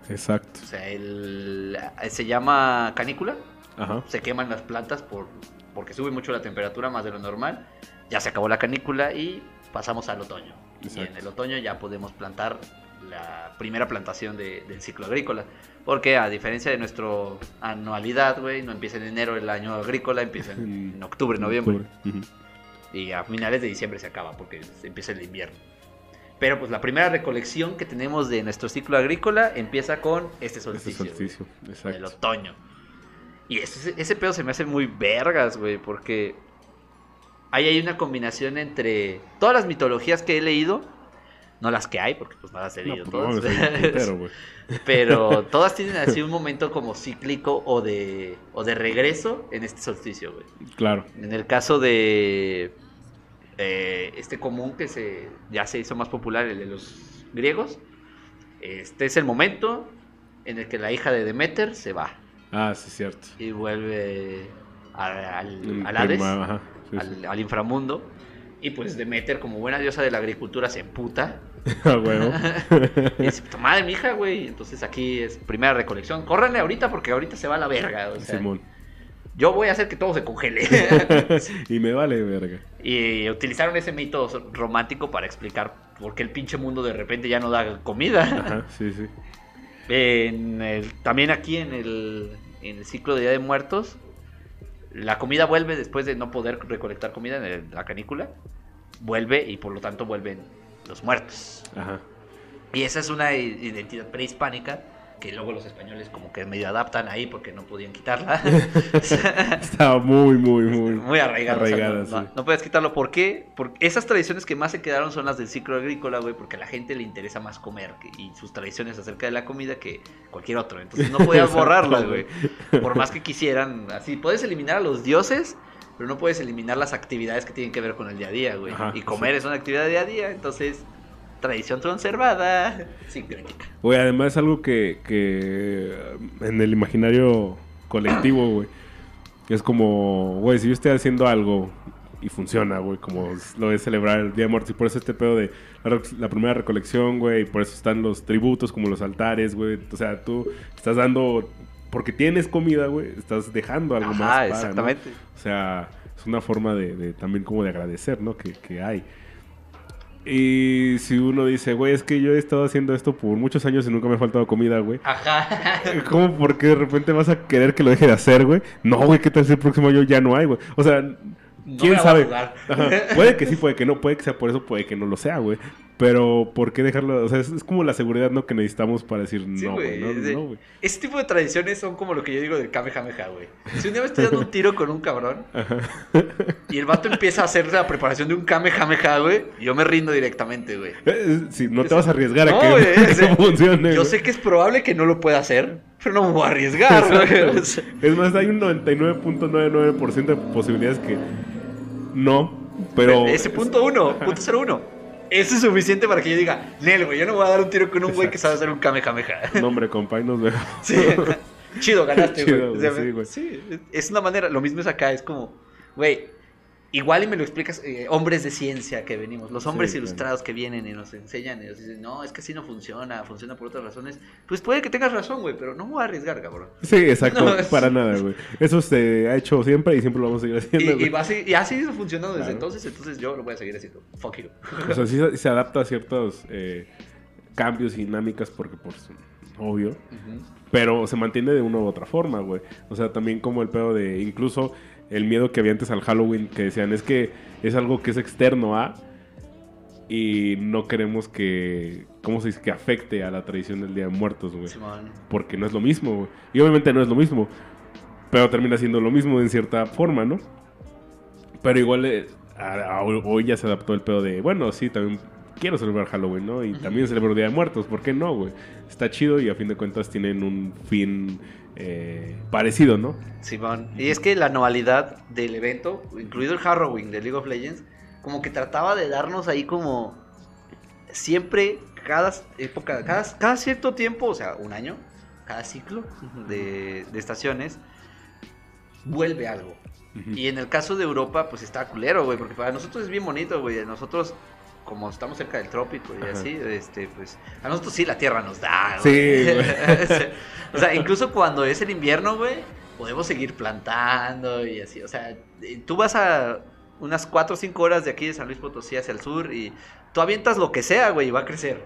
Exacto. O sea, el, se llama canícula, Ajá. se queman las plantas por, porque sube mucho la temperatura más de lo normal. Ya se acabó la canícula y pasamos al otoño. Y en el otoño ya podemos plantar la primera plantación de- del ciclo agrícola. Porque a diferencia de nuestra anualidad, güey, no empieza en enero el año agrícola, empieza en, en octubre, noviembre. Octubre. Y a finales de diciembre se acaba porque empieza el invierno. Pero pues la primera recolección que tenemos de nuestro ciclo agrícola empieza con este Este solsticio. güey solsticio. el Exacto. otoño. Y ese, ese pedo se me hace muy vergas, güey, porque ahí hay una combinación entre todas las mitologías que he leído, no las que hay, porque pues no las he leído pues, no, todas, pero todas tienen así un momento como cíclico o de, o de regreso en este solsticio, güey. Claro. En el caso de eh, este común que se, ya se hizo más popular, el de los griegos, este es el momento en el que la hija de Demeter se va Ah, sí, cierto. y vuelve a- al, al Hades, prima- ajá, sí, al, sí. al inframundo. Y pues Demeter, como buena diosa de la agricultura, se emputa. A huevo. Y dice, "Puta madre, mi hija, güey. Entonces aquí es primera recolección. Córranle ahorita porque ahorita se va a la verga. O sea, Simón. Yo voy a hacer que todo se congele. y me vale, verga. Y utilizaron ese mito romántico para explicar por qué el pinche mundo de repente ya no da comida. Ajá, sí, sí. En el- también aquí en el, en el ciclo de Día de Muertos, la comida vuelve después de no poder recolectar comida en el- la canícula. Vuelve y por lo tanto vuelven los muertos. Ajá. Y esa es una identidad prehispánica que luego los españoles como que medio adaptan ahí porque no podían quitarla. Estaba muy, muy, muy. Muy arraigada. o sea, arraigada, no, no- sí. no puedes quitarlo. ¿Por qué? Porque esas tradiciones que más se quedaron son las del ciclo agrícola, güey, porque a la gente le interesa más comer y sus tradiciones acerca de la comida que cualquier otro. Entonces no podías borrarlas, güey. Por más que quisieran. Así, puedes eliminar a los dioses, pero no puedes eliminar las actividades que tienen que ver con el día a día, güey. Ajá, y comer es una actividad de día a día, entonces... Tradición conservada. Güey, además es algo que, que en el imaginario colectivo, güey, es como, güey, si yo estoy haciendo algo y funciona, güey, como lo de celebrar el Día de Muertos, y por eso este pedo de la, primera recolección, güey, y por eso están los tributos como los altares, güey, o sea, tú estás dando, porque tienes comida, güey, estás dejando algo Ajá, más. para, ¿no? exactamente. O sea, es una forma de, de también como de agradecer, ¿no? Que, que hay. Y si uno dice, güey, es que yo he estado haciendo esto por muchos años y nunca me ha faltado comida, güey. Ajá. ¿Cómo? ¿Por qué de repente vas a querer que lo deje de hacer, güey? No, güey, ¿qué tal si el próximo año ya no hay, güey? O sea, No ¿quién sabe? Puede que sí, puede que no, puede que sea por eso, puede que no lo sea, güey. Pero, ¿por qué dejarlo? O sea, es, es como la seguridad, ¿no? Que necesitamos para decir, Sí, no, güey, no, de- no, tipo de tradiciones son como lo que yo digo del Kamehameha, güey. Si un día me estoy dando un tiro con un cabrón y el vato empieza a hacer la preparación de un Kamehameha, güey, yo me rindo directamente, güey. Eh, Sí, no te vas a arriesgar a No, que, de- no funcione. Yo sé que es probable que no lo pueda hacer, pero no me voy a arriesgar, güey. Es más, hay un 99.99% de posibilidades que no, pero... Ese punto uno, punto cero uno. Eso es suficiente para que yo diga, Nel, güey, yo no voy a dar un tiro con un güey que sabe hacer un Kamehameha. No, hombre, compa, ahí nos vemos. Sí. Chido, ganaste, güey, sí, güey. sí, es una manera, lo mismo es acá, es como, güey, igual y me lo explicas, eh, hombres de ciencia que venimos, los hombres Sí, claro. ilustrados que vienen y nos enseñan y nos dicen, no, es que así no funciona, funciona por otras razones. Pues puede que tengas razón, güey, pero no me voy a arriesgar, cabrón. Sí, exacto, No, es- para nada, güey. Eso se ha hecho siempre y siempre lo vamos a seguir haciendo. Y, y, va a seguir- y ha seguido funcionando desde entonces, entonces yo lo voy a seguir haciendo. Fuck you. O sea, sí se- adapta a ciertos eh, cambios y dinámicas porque, pues, obvio. Ujú. Pero se mantiene de una u otra forma, güey. O sea, también como el pedo de... Incluso el miedo que había antes al Halloween, que decían, es que es algo que es externo a... Y no queremos que... ¿Cómo se dice? Que afecte a la tradición del Día de Muertos, güey. Porque no es lo mismo, güey. Y obviamente no es lo mismo. Pero termina siendo lo mismo en cierta forma, ¿no? Pero igual eh, a- a- hoy ya se adaptó el pedo de, bueno, sí, también quiero celebrar Halloween, ¿no? Y también celebro Día de Muertos, ¿por qué no, güey? Está chido y a fin de cuentas tienen un fin eh, parecido, ¿no? Simón. Y es que la anualidad del evento, incluido el Halloween de League of Legends, como que trataba de darnos ahí como siempre, cada época, cada, cada cierto tiempo, o sea, un año, cada ciclo de, de estaciones, vuelve algo. Y en el caso de Europa, pues está culero, güey, porque para nosotros es bien bonito, güey. Nosotros, como estamos cerca del trópico y Ajá. así, este, pues, a nosotros sí la tierra nos da, Sí, güey. güey. o sea, incluso cuando es el invierno, güey, podemos seguir plantando y así. O sea, eh, tú vas a unas 4 o 5 horas de aquí de San Luis Potosí hacia el sur y tú avientas lo que sea, güey, y va a crecer.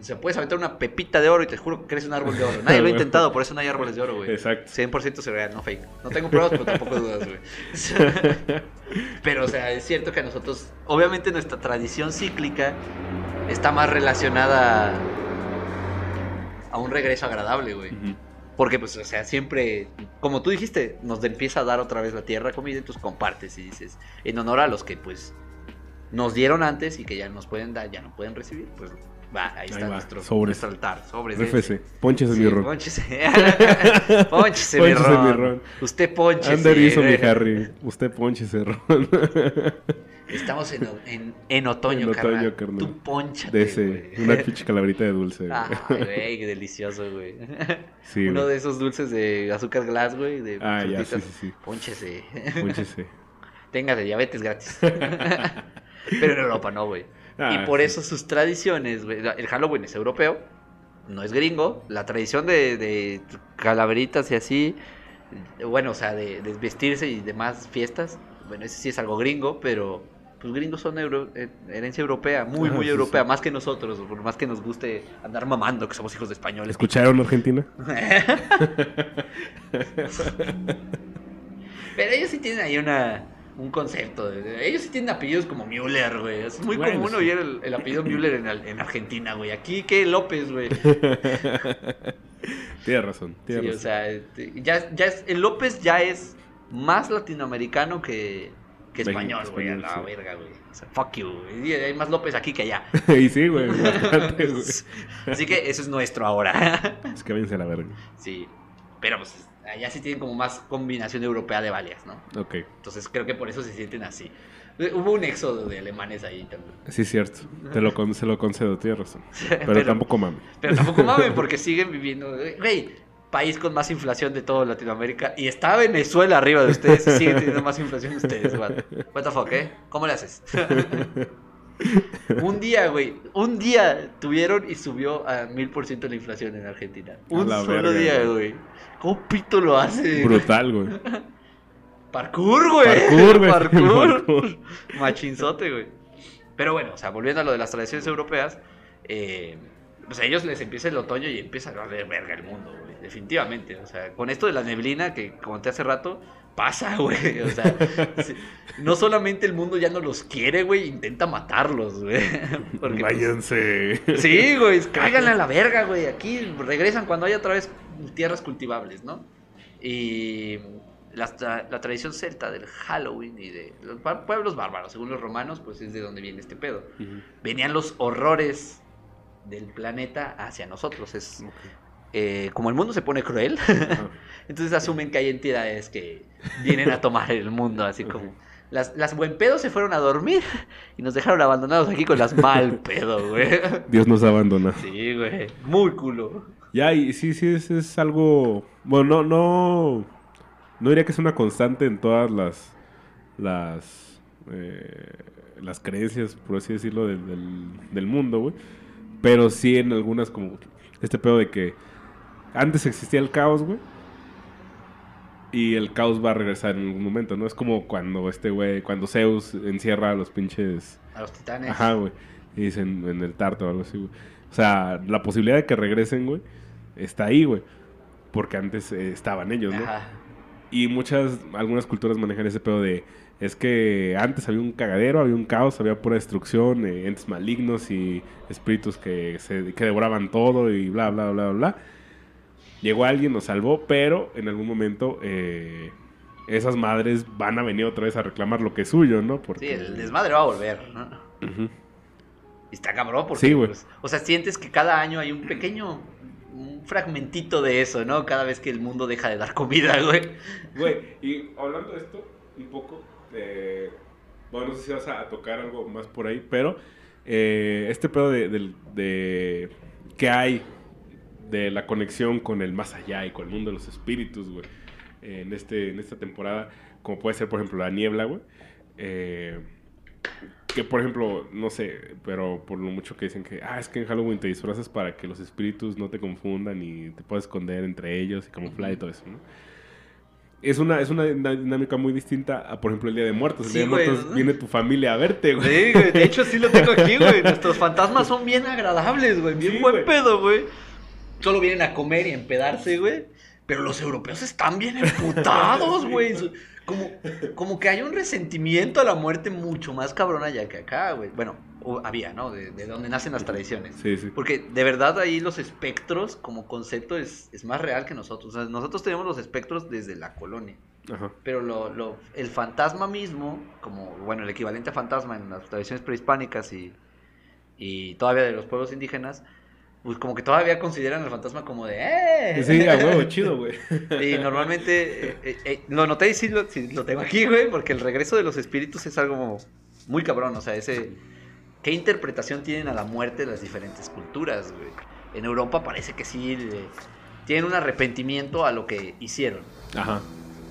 O sea, puedes aventar una pepita de oro y te juro que crece un árbol de oro. Nadie lo ha intentado, por eso no hay árboles de oro, güey. Exacto. 100% se real, no fake. No tengo pruebas, pero tampoco dudas, güey. pero, o sea, es cierto que a nosotros, obviamente nuestra tradición cíclica está más relacionada a un regreso agradable, güey. Porque, pues, o sea, siempre, como tú dijiste, nos empieza a dar otra vez la tierra comida, entonces compartes y dices, en honor a los que, pues, nos dieron antes y que ya nos pueden dar, ya no pueden recibir, pues, va, ahí está va, nuestro, sobres. nuestro altar, sobres. RFC, ponches Sí, mi ron. Pónchese. pónchese, mi ron. Usted pónchese. Ander hizo mi. Harry. Usted ponchese ron. Estamos en, en, en otoño, En otoño, carnal. Tú ponchate, De ese, güey. una pinche calaverita de dulce. güey. Ay, güey, qué delicioso, güey. Sí, Uno güey. de esos dulces de azúcar glass, güey, de Ah, ya, sí, sí, sí. Pónchese. Pónchese. Tenga de diabetes gratis. Pero en Europa no, güey. Ah, y por sí. eso sus tradiciones, güey. El Halloween es europeo, no es gringo. La tradición de, de calaveritas y así, bueno, o sea, de, de vestirse y demás fiestas, bueno, ese sí es algo gringo, pero pues gringos son euro- eh, herencia europea, muy, Ajá, muy sí, europea, sí. más que nosotros, por más que nos guste andar mamando que somos hijos de españoles. ¿Escucharon Argentina? Pero ellos sí tienen ahí una, un concepto. de- ellos sí tienen apellidos como Müller, güey. Es muy Bueno, común sí. oír el, el apellido Müller en, Argentina, güey. Aquí, ¿qué? López, güey. Tienes razón, Sí, o sea, este, ya, ya es, el López ya es más latinoamericano que, español, güey. A la sí. verga, güey. O sea, fuck you, Hay más López aquí que allá. y sí, güey. Así que eso es nuestro ahora. Es que a la verga. sí. Pero pues allá sí tienen como más combinación europea de varias, ¿no? Ok, Entonces creo que por eso se sienten así. Eh, Hubo un éxodo de alemanes ahí también. sí cierto. Te lo, con- se lo concedo, tienes razón. Pero, Pero- tampoco mames. Pero tampoco mamen porque siguen viviendo. Güey, país con más inflación de toda Latinoamérica. Y está Venezuela arriba de ustedes y siguen teniendo más inflación que ustedes, what, what the fuck, ¿eh? ¿Cómo le haces? un día, güey, un día tuvieron y subió a mil por ciento la inflación en Argentina. Un solo verga, día, güey. ¿Cómo pito lo hace? Brutal, güey. Parkour, güey. Parkour, güey. Parkour. Parkour. Machinzote, güey. Pero bueno, o sea, volviendo a lo de las tradiciones europeas, eh, pues a ellos les empieza el otoño y empieza a valer verga el mundo, güey. Definitivamente. O sea, con esto de la neblina que conté hace rato, pasa, güey. O sea, no solamente el mundo ya no los quiere, güey, intenta matarlos, güey. Porque, pues, Váyanse. Sí, güey, cáiganle a la verga, güey. Aquí regresan cuando haya otra vez tierras cultivables, ¿no? Y la, tra- la tradición celta del Halloween y de los pueblos bárbaros, según los romanos, pues es de donde viene este pedo. Venían los horrores del planeta hacia nosotros. Es. Eh, como el mundo se pone cruel, entonces asumen que hay entidades que vienen a tomar el mundo, así como... Las, las buen pedos se fueron a dormir y nos dejaron abandonados aquí con las mal pedo, güey. Dios nos abandona. Sí, güey. Muy culo. Ya, y sí, sí, es, es algo. Bueno, no, no. No diría que es una constante en todas las. Las. eh, las creencias, por así decirlo, del, del, del mundo, güey. Pero sí en algunas, como. Este pedo de que. Antes existía el caos, güey. Y el caos va a regresar en algún momento, ¿no? Es como cuando este güey. Cuando Zeus encierra a los pinches. A los titanes. Ajá, güey. Y dicen en el tarto o algo así, güey. O sea, la posibilidad de que regresen, güey, está ahí, güey. Porque antes eh, estaban ellos, ¿no? Ajá. Y muchas, algunas culturas manejan ese pedo de... Es que antes había un cagadero, había un caos, había pura destrucción, eh, entes malignos y espíritus que, se, que devoraban todo y bla, bla, bla, bla. Llegó alguien, nos salvó, pero en algún momento eh, esas madres van a venir otra vez a reclamar lo que es suyo, ¿no? Porque... Sí, el desmadre va a volver, ¿no? Y está cabrón porque, sí, güey. Pues, o sea, sientes que cada año hay un pequeño un fragmentito de eso, ¿no? Cada vez que el mundo deja de dar comida, güey. Güey, y hablando de esto, un poco, eh, bueno, no sé si vas a tocar algo más por ahí, pero eh, este pedo de, de, que hay de la conexión con el más allá y con el mundo de los espíritus, güey, en, este, en esta temporada, como puede ser, por ejemplo, la niebla, güey. Eh, que por ejemplo, no sé, pero por lo mucho que dicen que, ah, es que en Halloween te disfrazas para que los espíritus no te confundan y te puedas esconder entre ellos y camuflar y todo eso, ¿no? Es una, es una dinámica muy distinta a, por ejemplo, el Día de Muertos. El Día de Muertos viene tu familia a verte, güey. Sí, güey. De hecho, sí lo tengo aquí, güey. Nuestros fantasmas son bien agradables, güey. Bien buen pedo, güey. Solo vienen a comer y empedarse, güey. Pero los europeos están bien emputados, güey. Como, como que hay un resentimiento a la muerte mucho más cabrón allá que acá, güey. Bueno, había, ¿no? De, donde nacen las tradiciones. Sí, sí. Porque de verdad ahí los espectros como concepto es, es más real que nosotros. O sea, nosotros tenemos los espectros desde la colonia. Ajá. Pero lo, lo, el fantasma mismo, como, bueno, el equivalente a fantasma en las tradiciones prehispánicas y, y todavía de los pueblos indígenas, pues como que todavía consideran al fantasma como de ¡eh! Sí, a huevo, chido, güey. Y normalmente, eh, eh, eh, lo noté y sí lo, lo, tengo aquí, güey, porque el regreso de los espíritus es algo muy cabrón, o sea, ese... ¿Qué interpretación tienen a la muerte las diferentes culturas, güey? En Europa parece que sí tienen un arrepentimiento a lo que hicieron. Ajá.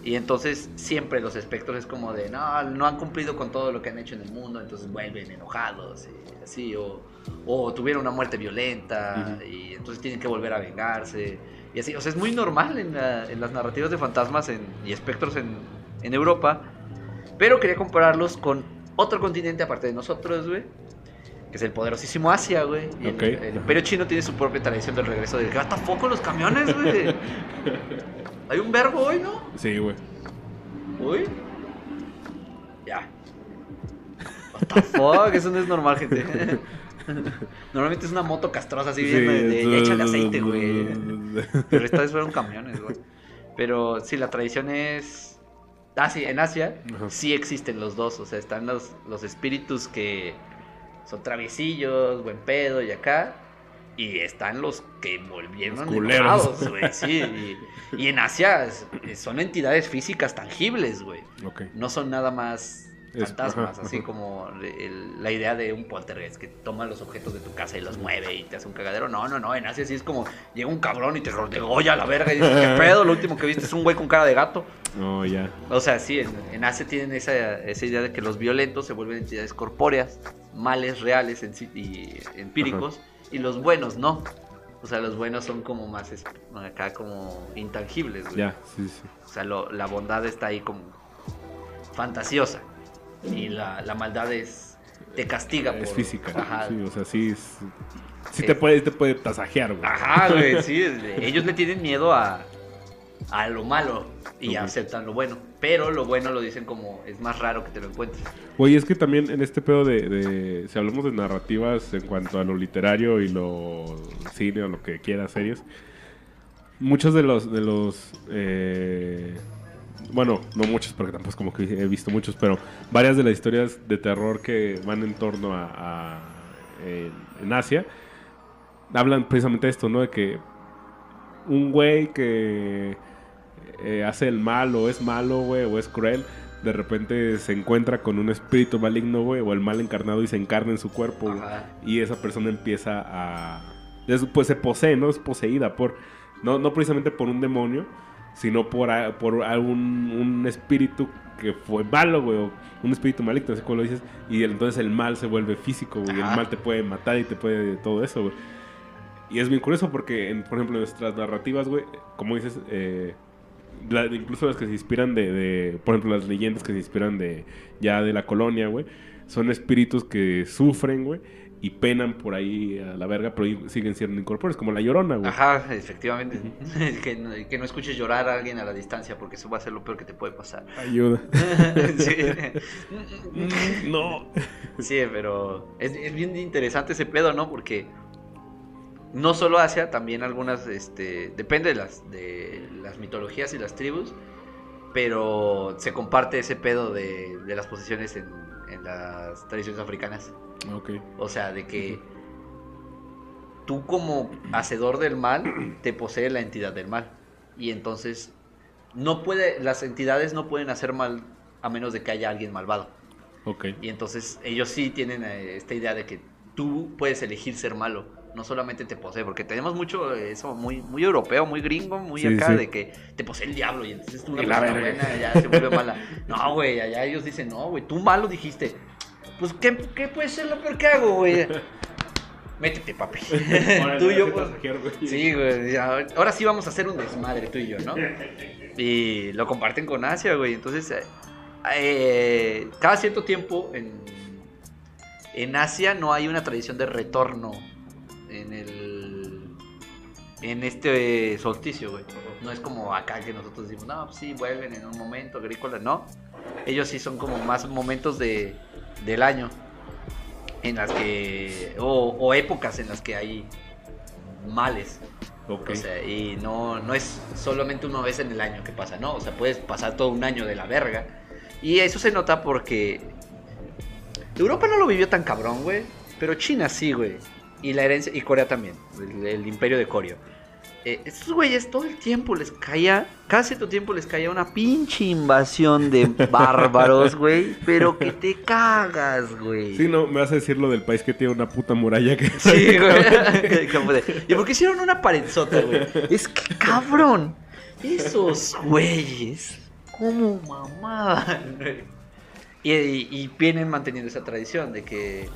Y entonces siempre los espectros es como de, no, no han cumplido con todo lo que han hecho en el mundo, entonces vuelven enojados, y así, o o tuvieron una muerte violenta y entonces tienen que volver a vengarse. Y así, o sea, es muy normal en, las narrativas de fantasmas y espectros en, Europa. Pero quería compararlos con otro continente aparte de nosotros, güey. Que es el poderosísimo Asia, güey. El, imperio chino tiene su propia tradición del regreso del gato foco los camiones, güey. Hay un verbo hoy, ¿no? Sí, güey. ¿Uy? Ya. What the fuck, eso no es normal, gente. Normalmente es una moto castrosa así bien de, hecha de aceite, güey. Pero esta vez fueron camiones, güey. Pero sí, la tradición es. Ah, sí, en Asia sí existen los dos. O sea, están los, los espíritus que son traviesillos, buen pedo y acá. Y están los que volvieron los güey. Sí, y, en Asia son entidades físicas tangibles, güey. No son nada más fantasmas, así como la idea de un poltergeist que toma los objetos de tu casa y los mueve y te hace un cagadero. No, no, no, en Asia sí es como llega un cabrón y te degolla a la verga y dices, ¿qué pedo? Lo último que viste es un güey con cara de gato. Oh, ya. O sea, sí, en, Asia tienen esa, esa, idea de que los violentos se vuelven entidades corpóreas, males reales en, y empíricos, y los buenos no. O sea, los buenos son como más acá como intangibles, Ya, sí, sí. O sea, la bondad está ahí como fantasiosa y la, la maldad es te castiga. Es física. Ajá. Sí, o sea, sí es, sí te puede, te puede tasajear, güey. Ajá, güey, sí. Ellos le tienen miedo a, a lo malo y aceptan lo bueno. Pero lo bueno lo dicen como es más raro que te lo encuentres. Oye, es que también en este pedo de, de, si hablamos de narrativas en cuanto a lo literario y lo cine o lo que quiera, series, muchos de los de los eh, bueno, no muchos, porque tampoco es como que he visto muchos, pero varias de las historias de terror que van en torno a, en Asia hablan precisamente de esto, ¿no? De que un güey que eh, hace el mal o es malo, güey, o es cruel, de repente se encuentra con un espíritu maligno, güey, o el mal encarnado y se encarna en su cuerpo, y esa persona empieza a... pues se posee, ¿no? Es poseída por... No, no precisamente por un demonio, sino por, por algún un espíritu que fue malo, güey, o un espíritu maligno, así como lo dices, y entonces el mal se vuelve físico, güey, y el mal te puede matar y te puede todo eso, güey. Y es bien curioso porque, en, por ejemplo, en nuestras narrativas, güey, como dices, eh, incluso las que se inspiran de, de, por ejemplo, las leyendas que se inspiran de ya de la colonia, güey, son espíritus que sufren, güey, y penan por ahí a la verga, pero siguen siendo incorpóreos, como la llorona, güey. Ajá, efectivamente. que, no, escuches llorar a alguien a la distancia, porque eso va a ser lo peor que te puede pasar. Ayuda. no. Sí, pero es, bien interesante ese pedo, ¿no? Porque no solo Asia, también algunas, este, depende de las, de las mitologías y las tribus, pero se comparte ese pedo de, de las posesiones en, en las tradiciones africanas. Ok. O sea, de que tú como hacedor del mal te posee la entidad del mal. Y entonces no puede, las entidades no pueden hacer mal a menos de que haya alguien malvado. Ok. Y entonces ellos sí tienen eh, esta idea de que tú puedes elegir ser malo, no solamente te posee, porque tenemos mucho eso muy, muy europeo, muy gringo, muy Sí, acá, sí. de que te posee el diablo y entonces tú una la persona buena ya se vuelve mala. No, güey, allá ellos dicen, no, güey, tú malo dijiste. Pues, ¿qué, qué puede ser lo peor que hago, güey? Métete, papi. tú y yo, pues, Sí, güey. Ahora sí vamos a hacer un desmadre tú y yo, ¿no? Y lo comparten con Asia, güey. Entonces, eh, eh, cada cierto tiempo en, en Asia no hay una tradición de retorno en el en este solsticio, güey. No es como acá que nosotros decimos, no, pues sí, vuelven en un momento agrícola, no. Ellos sí son como más momentos de, del año en las que o, o épocas en las que hay males. Ok. O sea, y no, no es solamente una vez en el año que pasa, ¿no? O sea, puedes pasar todo un año de la verga. Y eso se nota porque Europa no lo vivió tan cabrón, güey. Pero China sí, güey. Y la herencia, y Corea también, el, el imperio de Koryo. Eh, estos güeyes todo el tiempo les caía, cada cierto tiempo les caía una pinche invasión de bárbaros, güey. Pero que te cagas, güey. Sí, no, me vas a decir lo del país que tiene una puta muralla que... Sí, güey. Como ¿Y por qué hicieron una parenzota, güey? Es que, cabrón, esos güeyes, ¿cómo mamaban, güey? Y, y- y vienen manteniendo esa tradición de que,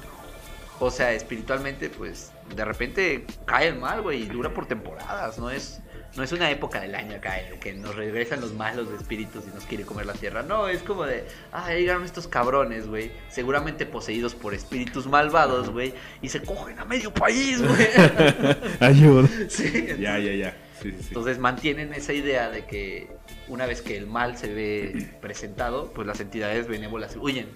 o sea, espiritualmente, pues, de repente cae el mal, güey, y dura por temporadas, no es... No es una época del año acá en el que nos regresan los malos de espíritus y nos quiere comer la tierra. No, es como de, ah, llegaron estos cabrones, güey. Seguramente poseídos por espíritus malvados, güey. Y se cogen a medio país, güey. Ayuda. sí, Ya, ya, ya. Sí, sí, sí. entonces mantienen esa idea de que una vez que el mal se ve presentado, pues las entidades benévolas huyen.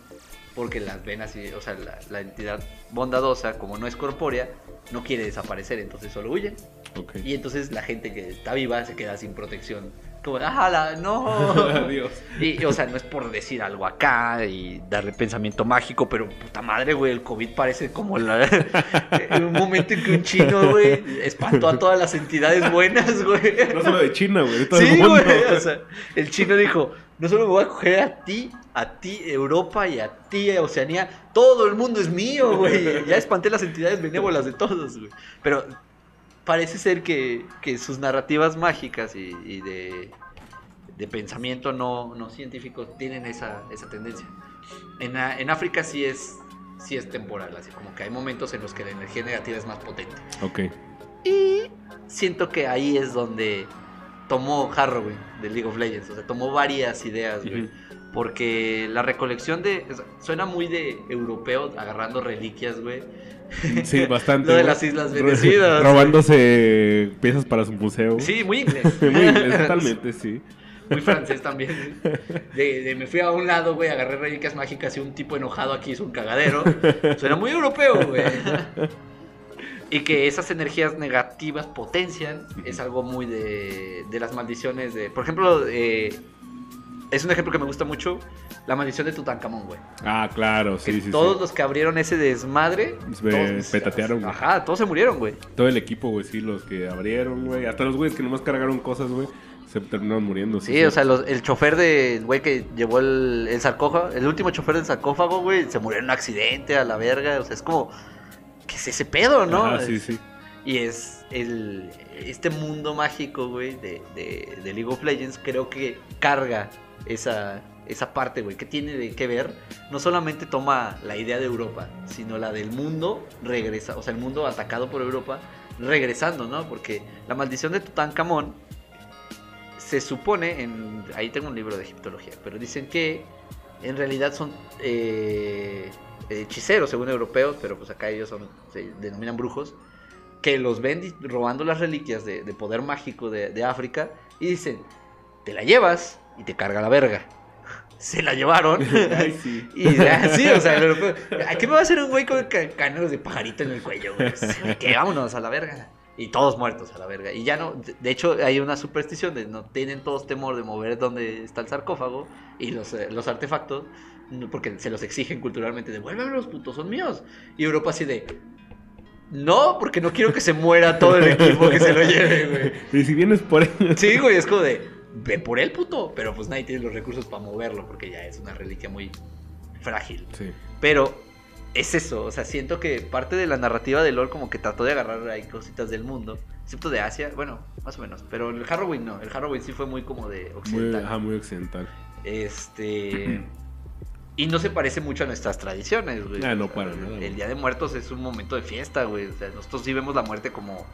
Porque las ven así, o sea, la, la entidad bondadosa, como no es corpórea, no quiere desaparecer, entonces solo huyen. Ok. Y entonces la gente que está viva se queda sin protección. Como, ¡ah, la- no! Adiós. Y, o sea, no es por decir algo acá y darle pensamiento mágico, pero puta madre, güey, el COVID parece como la, un momento en que un chino, güey, espantó a todas las entidades buenas, güey. No solo de China, güey. Sí, güey. O sea, el chino dijo, no solo me voy a coger a ti, a ti Europa y a ti Oceanía, todo el mundo es mío, güey. Ya espanté las entidades benévolas de todos, güey. Pero parece ser que, que sus narrativas mágicas y, y de, de pensamiento no, no científico tienen esa, esa tendencia. En, en África sí es, sí es temporal, así como que hay momentos en los que la energía negativa es más potente. Ok. Y siento que ahí es donde tomó Harrowing de League of Legends. O sea, tomó varias ideas, güey. Porque la recolección de. suena muy de europeo agarrando reliquias, güey. Sí, bastante. Lo de las Islas Bendecidas. Robándose piezas para su museo. Sí, muy inglés. Muy inglés, totalmente, sí. Muy francés también. de me fui a un lado, güey, agarré reliquias mágicas y un tipo enojado aquí hizo un cagadero. Suena muy europeo, güey. Y que esas energías negativas potencian es algo muy de, de las maldiciones de... Por ejemplo, eh, es un ejemplo que me gusta mucho, la maldición de Tutankamón, güey. Ah, claro, Que sí, sí, todos sí. los que abrieron ese desmadre... Todos- petatearon, güey. Ajá, todos se murieron, güey. Todo el equipo, güey, sí, los que abrieron, güey. Hasta los güeyes que nomás cargaron cosas, güey, se terminaron muriendo. Sí, o sea, los- el chofer del güey que llevó el, el sarcófago, el último chofer del sarcófago, güey, se murió en un accidente a la verga. O sea, es como, ¿qué es ese pedo, no? Ah, sí, sí. Y es el, este mundo mágico, güey, de, de, de League of Legends, creo que carga esa, esa parte, güey, que tiene de qué ver. No solamente toma la idea de Europa, sino la del mundo regresa, o sea, el mundo atacado por Europa regresando, ¿no? Porque la maldición de Tutankamón se supone, en, ahí tengo un libro de egiptología, pero dicen que en realidad son eh, hechiceros, según europeos, pero pues acá ellos son, se denominan brujos, que los ven robando las reliquias de, de poder mágico de, de África y dicen, te la llevas y te carga la verga. Se la llevaron. Ay, sí. Y ya, sí, o sea, ¿a qué me va a hacer un güey con ca- caneros de pajarito en el cuello, güey? Que vámonos a la verga. Y todos muertos a la verga. Y ya no, de- de hecho hay una superstición de no tienen todos temor de mover donde está el sarcófago y los, eh, los artefactos, porque se los exigen culturalmente, devuélveme los putos, son míos. Y Europa así de, no, porque no quiero que se muera todo el equipo que se lo lleve, güey. Y si vienes por. Sí, güey, es como de, ve por él, puto. Pero pues nadie tiene los recursos para moverlo, porque ya es una reliquia muy frágil. Sí. Pero es eso, o sea, siento que parte de la narrativa de LOL como que trató de agarrar ahí cositas del mundo, excepto de Asia, bueno, más o menos, pero el Harrowing no, el Harrowing sí fue muy como de Muy, occidental. ajá, muy occidental. Este y no se parece mucho a nuestras tradiciones, güey. Ah, no, O sea, para nada, güey. El Día de Muertos es un momento de fiesta, güey, o sea, nosotros sí vemos la muerte como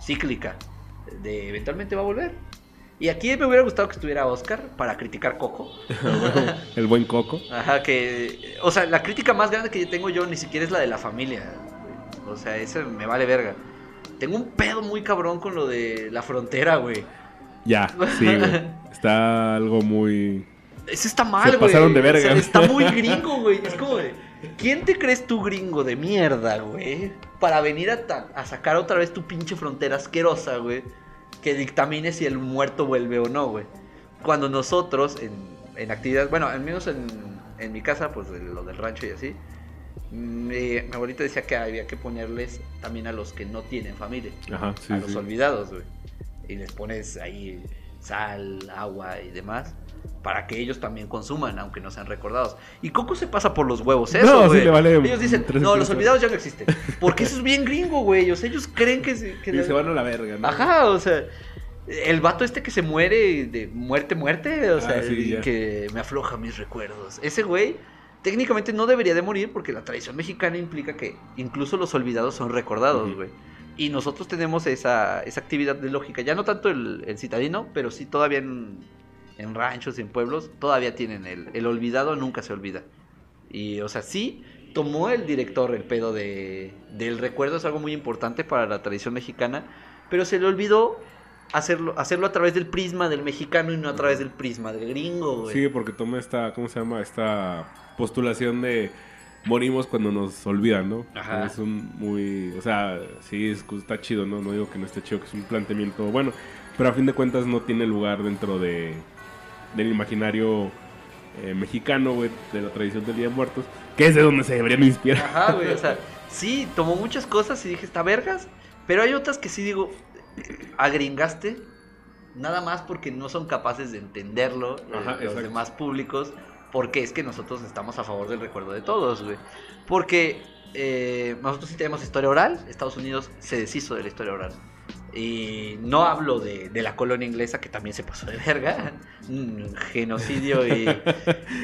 cíclica, de eventualmente va a volver. Y aquí me hubiera gustado que estuviera Oscar para criticar Coco. el buen coco. Ajá, que. O sea, la crítica más grande que yo tengo yo ni siquiera es la de la familia. O sea, ese me vale verga. Tengo un pedo muy cabrón con lo de la frontera, güey. Ya, sí, güey. Está algo muy. Eso está mal, Se güey. pasaron de O sea, verga. está muy gringo, güey. Es como de. ¿Quién te crees tú gringo de mierda, güey? Para venir a, a sacar otra vez tu pinche frontera asquerosa, güey. Que dictamine si el muerto vuelve o no, güey. Cuando nosotros, en, en actividades, bueno, al menos en, en mi casa, pues lo del rancho y así, mi, mi abuelita decía que había que ponerles también a los que no tienen familia, Ajá, sí, a los sí. olvidados, güey. Y les pones ahí sal, agua y demás. Para que ellos también consuman, aunque no sean recordados. Y Coco se pasa por los huevos, eso, No, sí le vale Ellos dicen, no, los pisos". olvidados ya no existen. Porque eso es bien gringo, güey. O sea, ellos creen que... se- que Y la- se van a la verga, ¿no? Ajá, o sea, el vato este que se muere de muerte, muerte, o sea, Ah, sí, ya. que me afloja mis recuerdos. Ese güey técnicamente no debería de morir porque la tradición mexicana implica que incluso los olvidados son recordados, güey. Y nosotros tenemos esa, esa actividad de lógica, ya no tanto el, el citadino, pero sí todavía en, en ranchos y en pueblos, todavía tienen el, el olvidado, nunca se olvida. Y, o sea, sí tomó el director el pedo de, del recuerdo, es algo muy importante para la tradición mexicana, pero se le olvidó hacerlo, hacerlo a través del prisma del mexicano y no a través del prisma del gringo, güey. Sí, porque toma esta, ¿cómo se llama? Esta postulación de morimos cuando nos olvidan, ¿no? Ajá. Es un muy, o sea, sí, es- está chido, ¿no? No digo que no esté chido, que es un planteamiento bueno, pero a fin de cuentas no tiene lugar dentro de del imaginario eh, mexicano, güey, de la tradición del Día de Muertos, que es de donde se deberían inspirar. Ajá, güey, o sea, sí, tomó muchas cosas y dije, está vergas, pero hay otras que sí digo, agringaste, nada más porque no son capaces de entenderlo eh, Ajá, los demás públicos, porque es que nosotros estamos a favor del recuerdo de todos, güey. Porque eh, nosotros sí tenemos historia oral, Estados Unidos se deshizo de la historia oral. Y no hablo de, de la colonia inglesa, que también se pasó de verga. Mm, Genocidio y,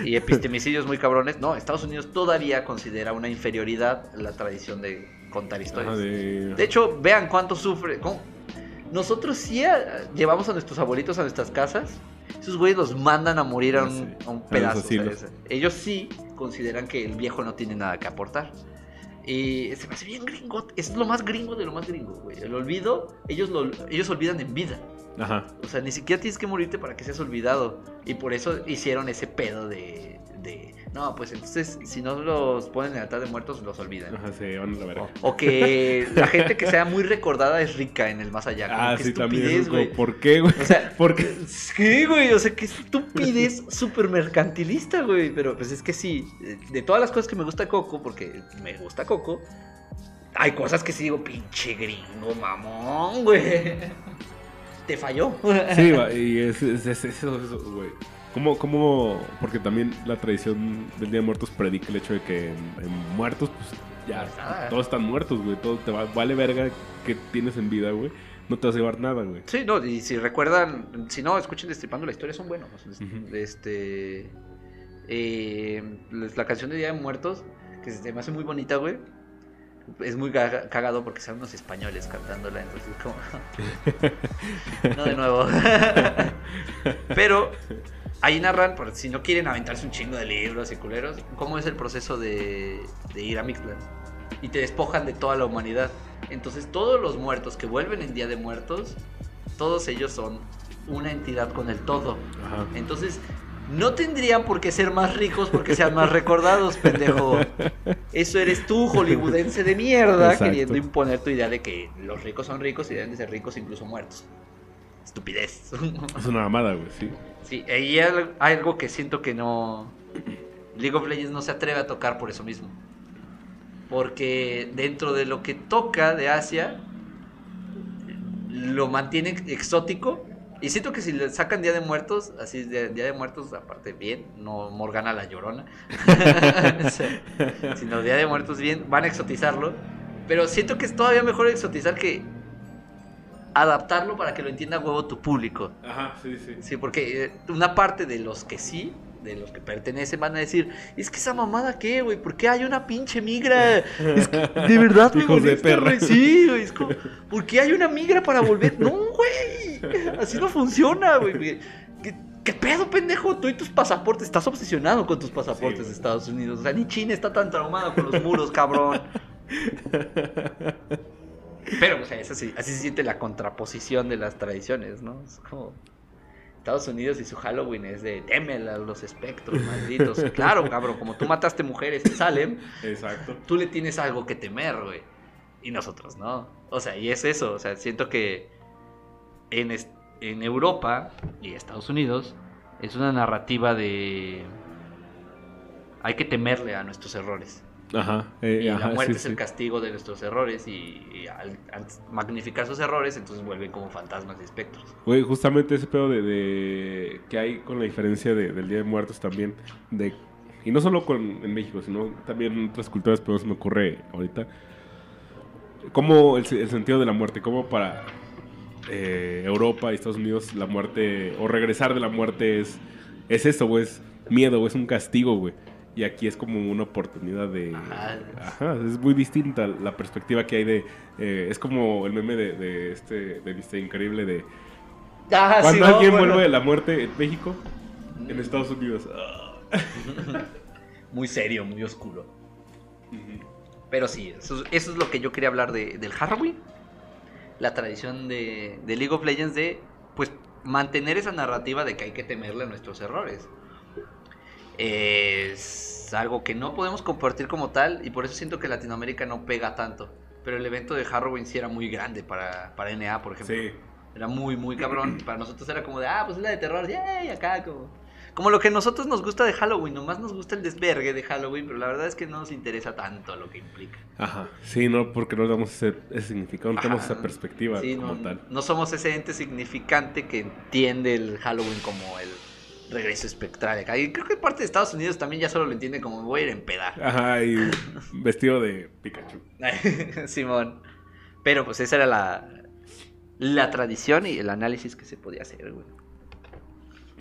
y epistemicidios muy cabrones. No, Estados Unidos todavía considera una inferioridad la tradición de contar historias. De- hecho, vean cuánto sufre. cómo- Nosotros sí eh, llevamos a nuestros abuelitos a nuestras casas. Esos güeyes los mandan a morir a un, Sí, a un pedazo. Ellos sí consideran que el viejo no tiene nada que aportar. Y se me hace bien gringo. Es lo más gringo de lo más gringo, güey. El olvido, ellos, lo, ellos olvidan en vida. Ajá. O sea, ni siquiera tienes que morirte para que seas olvidado. Y por eso hicieron ese pedo de. De no, pues entonces, si no los ponen en el altar de muertos, los olvidan. Ajá, se van a la verga. O, o que la gente que sea muy recordada es rica en el más allá. Ah, sí, también. estupidez, güey. ¿Por qué, güey? O sea, ¿Por qué? Sí, güey, o sea, qué estupidez súper mercantilista, güey. Pero pues es que sí, de todas las cosas que me gusta Coco, porque me gusta Coco, hay cosas que sí digo, pinche gringo, mamón, güey. Te falló. Sí, y es, es- es- eso, eso, güey. ¿Cómo, cómo, porque también la tradición del Día de Muertos predica el hecho de que en, en muertos, pues ya, nada. todos están muertos, güey. Todo te va, vale verga que tienes en vida, güey. No te vas a llevar nada, güey. Sí, no, y si recuerdan, si no, escuchen Destripando la historia, son buenos. Este. eh, la canción de Día de Muertos, que se me hace muy bonita, güey. Es muy caga- cagado porque son unos españoles cantándola, entonces como. no de nuevo. Pero ahí narran, por si no quieren aventarse un chingo de libros y culeros, cómo es el proceso de, de ir a Mixtlan. Y te despojan de toda la humanidad. Entonces todos los muertos que vuelven en Día de Muertos, todos ellos son una entidad con el todo. Ajá. Entonces, No tendrían por qué ser más ricos porque sean más recordados, pendejo. Eso eres tú, hollywoodense de mierda, Exacto. queriendo imponer tu idea de que los ricos son ricos y deben de ser ricos incluso muertos. Estupidez. Es una mamada, güey, sí. Sí, y hay al- hay algo que siento que no. League of Legends no se atreve a tocar por eso mismo. Porque dentro de lo que toca de Asia, lo mantiene exótico. Y siento que si le sacan Día de Muertos, así de Día de Muertos, aparte bien, no Morgana la llorona, sino Día de Muertos bien, van a exotizarlo. Pero siento que es todavía mejor exotizar que adaptarlo para que lo entienda huevo tu público. Ajá, sí, sí. Sí, porque eh, una parte de los que sí, de los que pertenecen, van a decir, es que esa mamada qué, güey, ¿por qué hay una pinche migra? Es que, de verdad, me Hijos de perra. Sí, güey, es como, ¿por qué hay una migra para volver? No, güey, así no funciona, güey. ¿Qué, qué pedo, pendejo? Tú y tus pasaportes, estás obsesionado con tus pasaportes Sí, de. Estados Unidos. O sea, ni China está tan traumado con los muros, cabrón. Pero, o sea, es así, así se siente la contraposición de las tradiciones, ¿no? Es como Estados Unidos y su Halloween es de temel a los espectros malditos. Claro, cabrón, como tú mataste mujeres en Salem, Exacto. tú le tienes algo que temer, güey. Y nosotros no. O sea, y es eso, o sea, siento que en, en Europa y Estados Unidos es una narrativa de... Hay que temerle a nuestros errores. Ajá. eh, Y ajá, la muerte sí, es el castigo de nuestros errores y, y al, al magnificar sus errores, entonces vuelven como fantasmas y espectros. Güey, justamente ese pedo de, de- que hay con la diferencia de- del Día de Muertos también, de y no solo con, en México, sino también en otras culturas, pero se me ocurre ahorita, como el sentido de la muerte, como para eh, Europa y Estados Unidos la muerte, o regresar de la muerte es, es eso, güey, es miedo, güey, es un castigo, güey. Y aquí es como una oportunidad de... Ajá. Ajá, es muy distinta la perspectiva que hay de... eh, es como el meme de, de este, de Mr. Increíble de... Ah, Cuando sí, no, alguien bueno. vuelve de la muerte en México, en Estados Unidos. ah. Muy serio, muy oscuro. Pero sí, eso, eso es lo que yo quería hablar de, del Halloween. La tradición de, de League of Legends de, pues, mantener esa narrativa de que hay que temerle a nuestros errores. Es algo que no podemos compartir como tal y por eso siento que Latinoamérica no pega tanto. Pero el evento de Halloween sí era muy grande para, para NA, por ejemplo. Sí. Era muy, muy cabrón. Para nosotros era como de, ah, pues es la de terror, yay, acá, como. Como lo que a nosotros nos gusta de Halloween, nomás nos gusta el desvergue de Halloween, pero la verdad es que no nos interesa tanto lo que implica. Ajá. Sí, no, porque no damos ese, ese significado, no tenemos esa perspectiva Sí, como no, tal. no somos ese ente significante que entiende el Halloween como el regreso espectral. acá. Y creo que parte de Estados Unidos también ya solo lo entiende como voy a ir a empedar. Ajá, y vestido de Pikachu. Simón. Pero pues esa era la, la tradición y el análisis que se podía hacer, güey.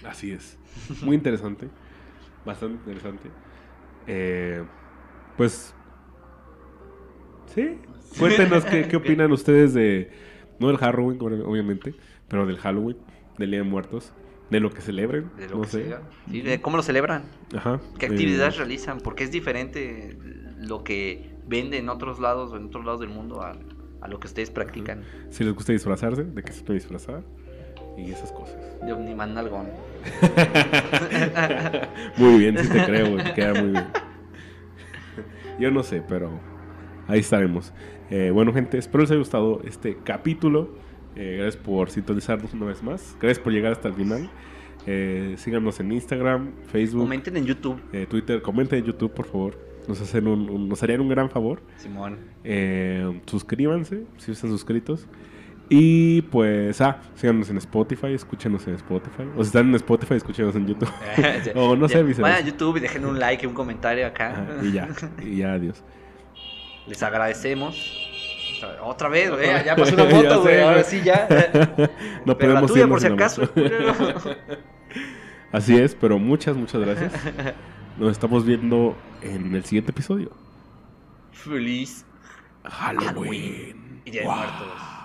Así es. Muy interesante. Bastante interesante. Eh, pues. Sí. Cuéntenos qué, qué opinan ustedes de. No del Halloween, obviamente, pero del Halloween, del Día de Muertos, de lo que celebren. De lo no que sé. Sí, de cómo lo celebran. Ajá. ¿Qué eh, actividades realizan? Porque es diferente lo que vende en otros lados o en otros lados del mundo a, a lo que ustedes practican. Si les gusta disfrazarse, de qué se puede disfrazar. Y esas cosas. De Omniman Nalgón. Muy bien, sí te creo, queda muy bien. Yo no sé, pero ahí estaremos. Eh, bueno, gente, espero les haya gustado este capítulo. Eh, gracias por sintonizarnos una vez más. Gracias por llegar hasta el final. Eh, síganos en Instagram, Facebook, Comenten en YouTube, eh, Twitter. Comenten en YouTube, por favor. Nos, hacen un, un- nos harían un gran favor. Simón. Suscríbanse si están suscritos. Y pues, ah, síganos en Spotify, escúchenos en Spotify. O si están en Spotify, escúchenos en YouTube. O no sé. Vayan a YouTube y dejen un like y un comentario acá. Y ya, y ya, adiós. Les agradecemos. Otra vez, güey. Ya pasó una moto, güey. Ahora sí ya. No Pero la podemos tuya, irnos por si la acaso. Así es, pero muchas, muchas gracias. Nos estamos viendo en el siguiente episodio. Feliz Halloween. y Día de Wow. Muertos.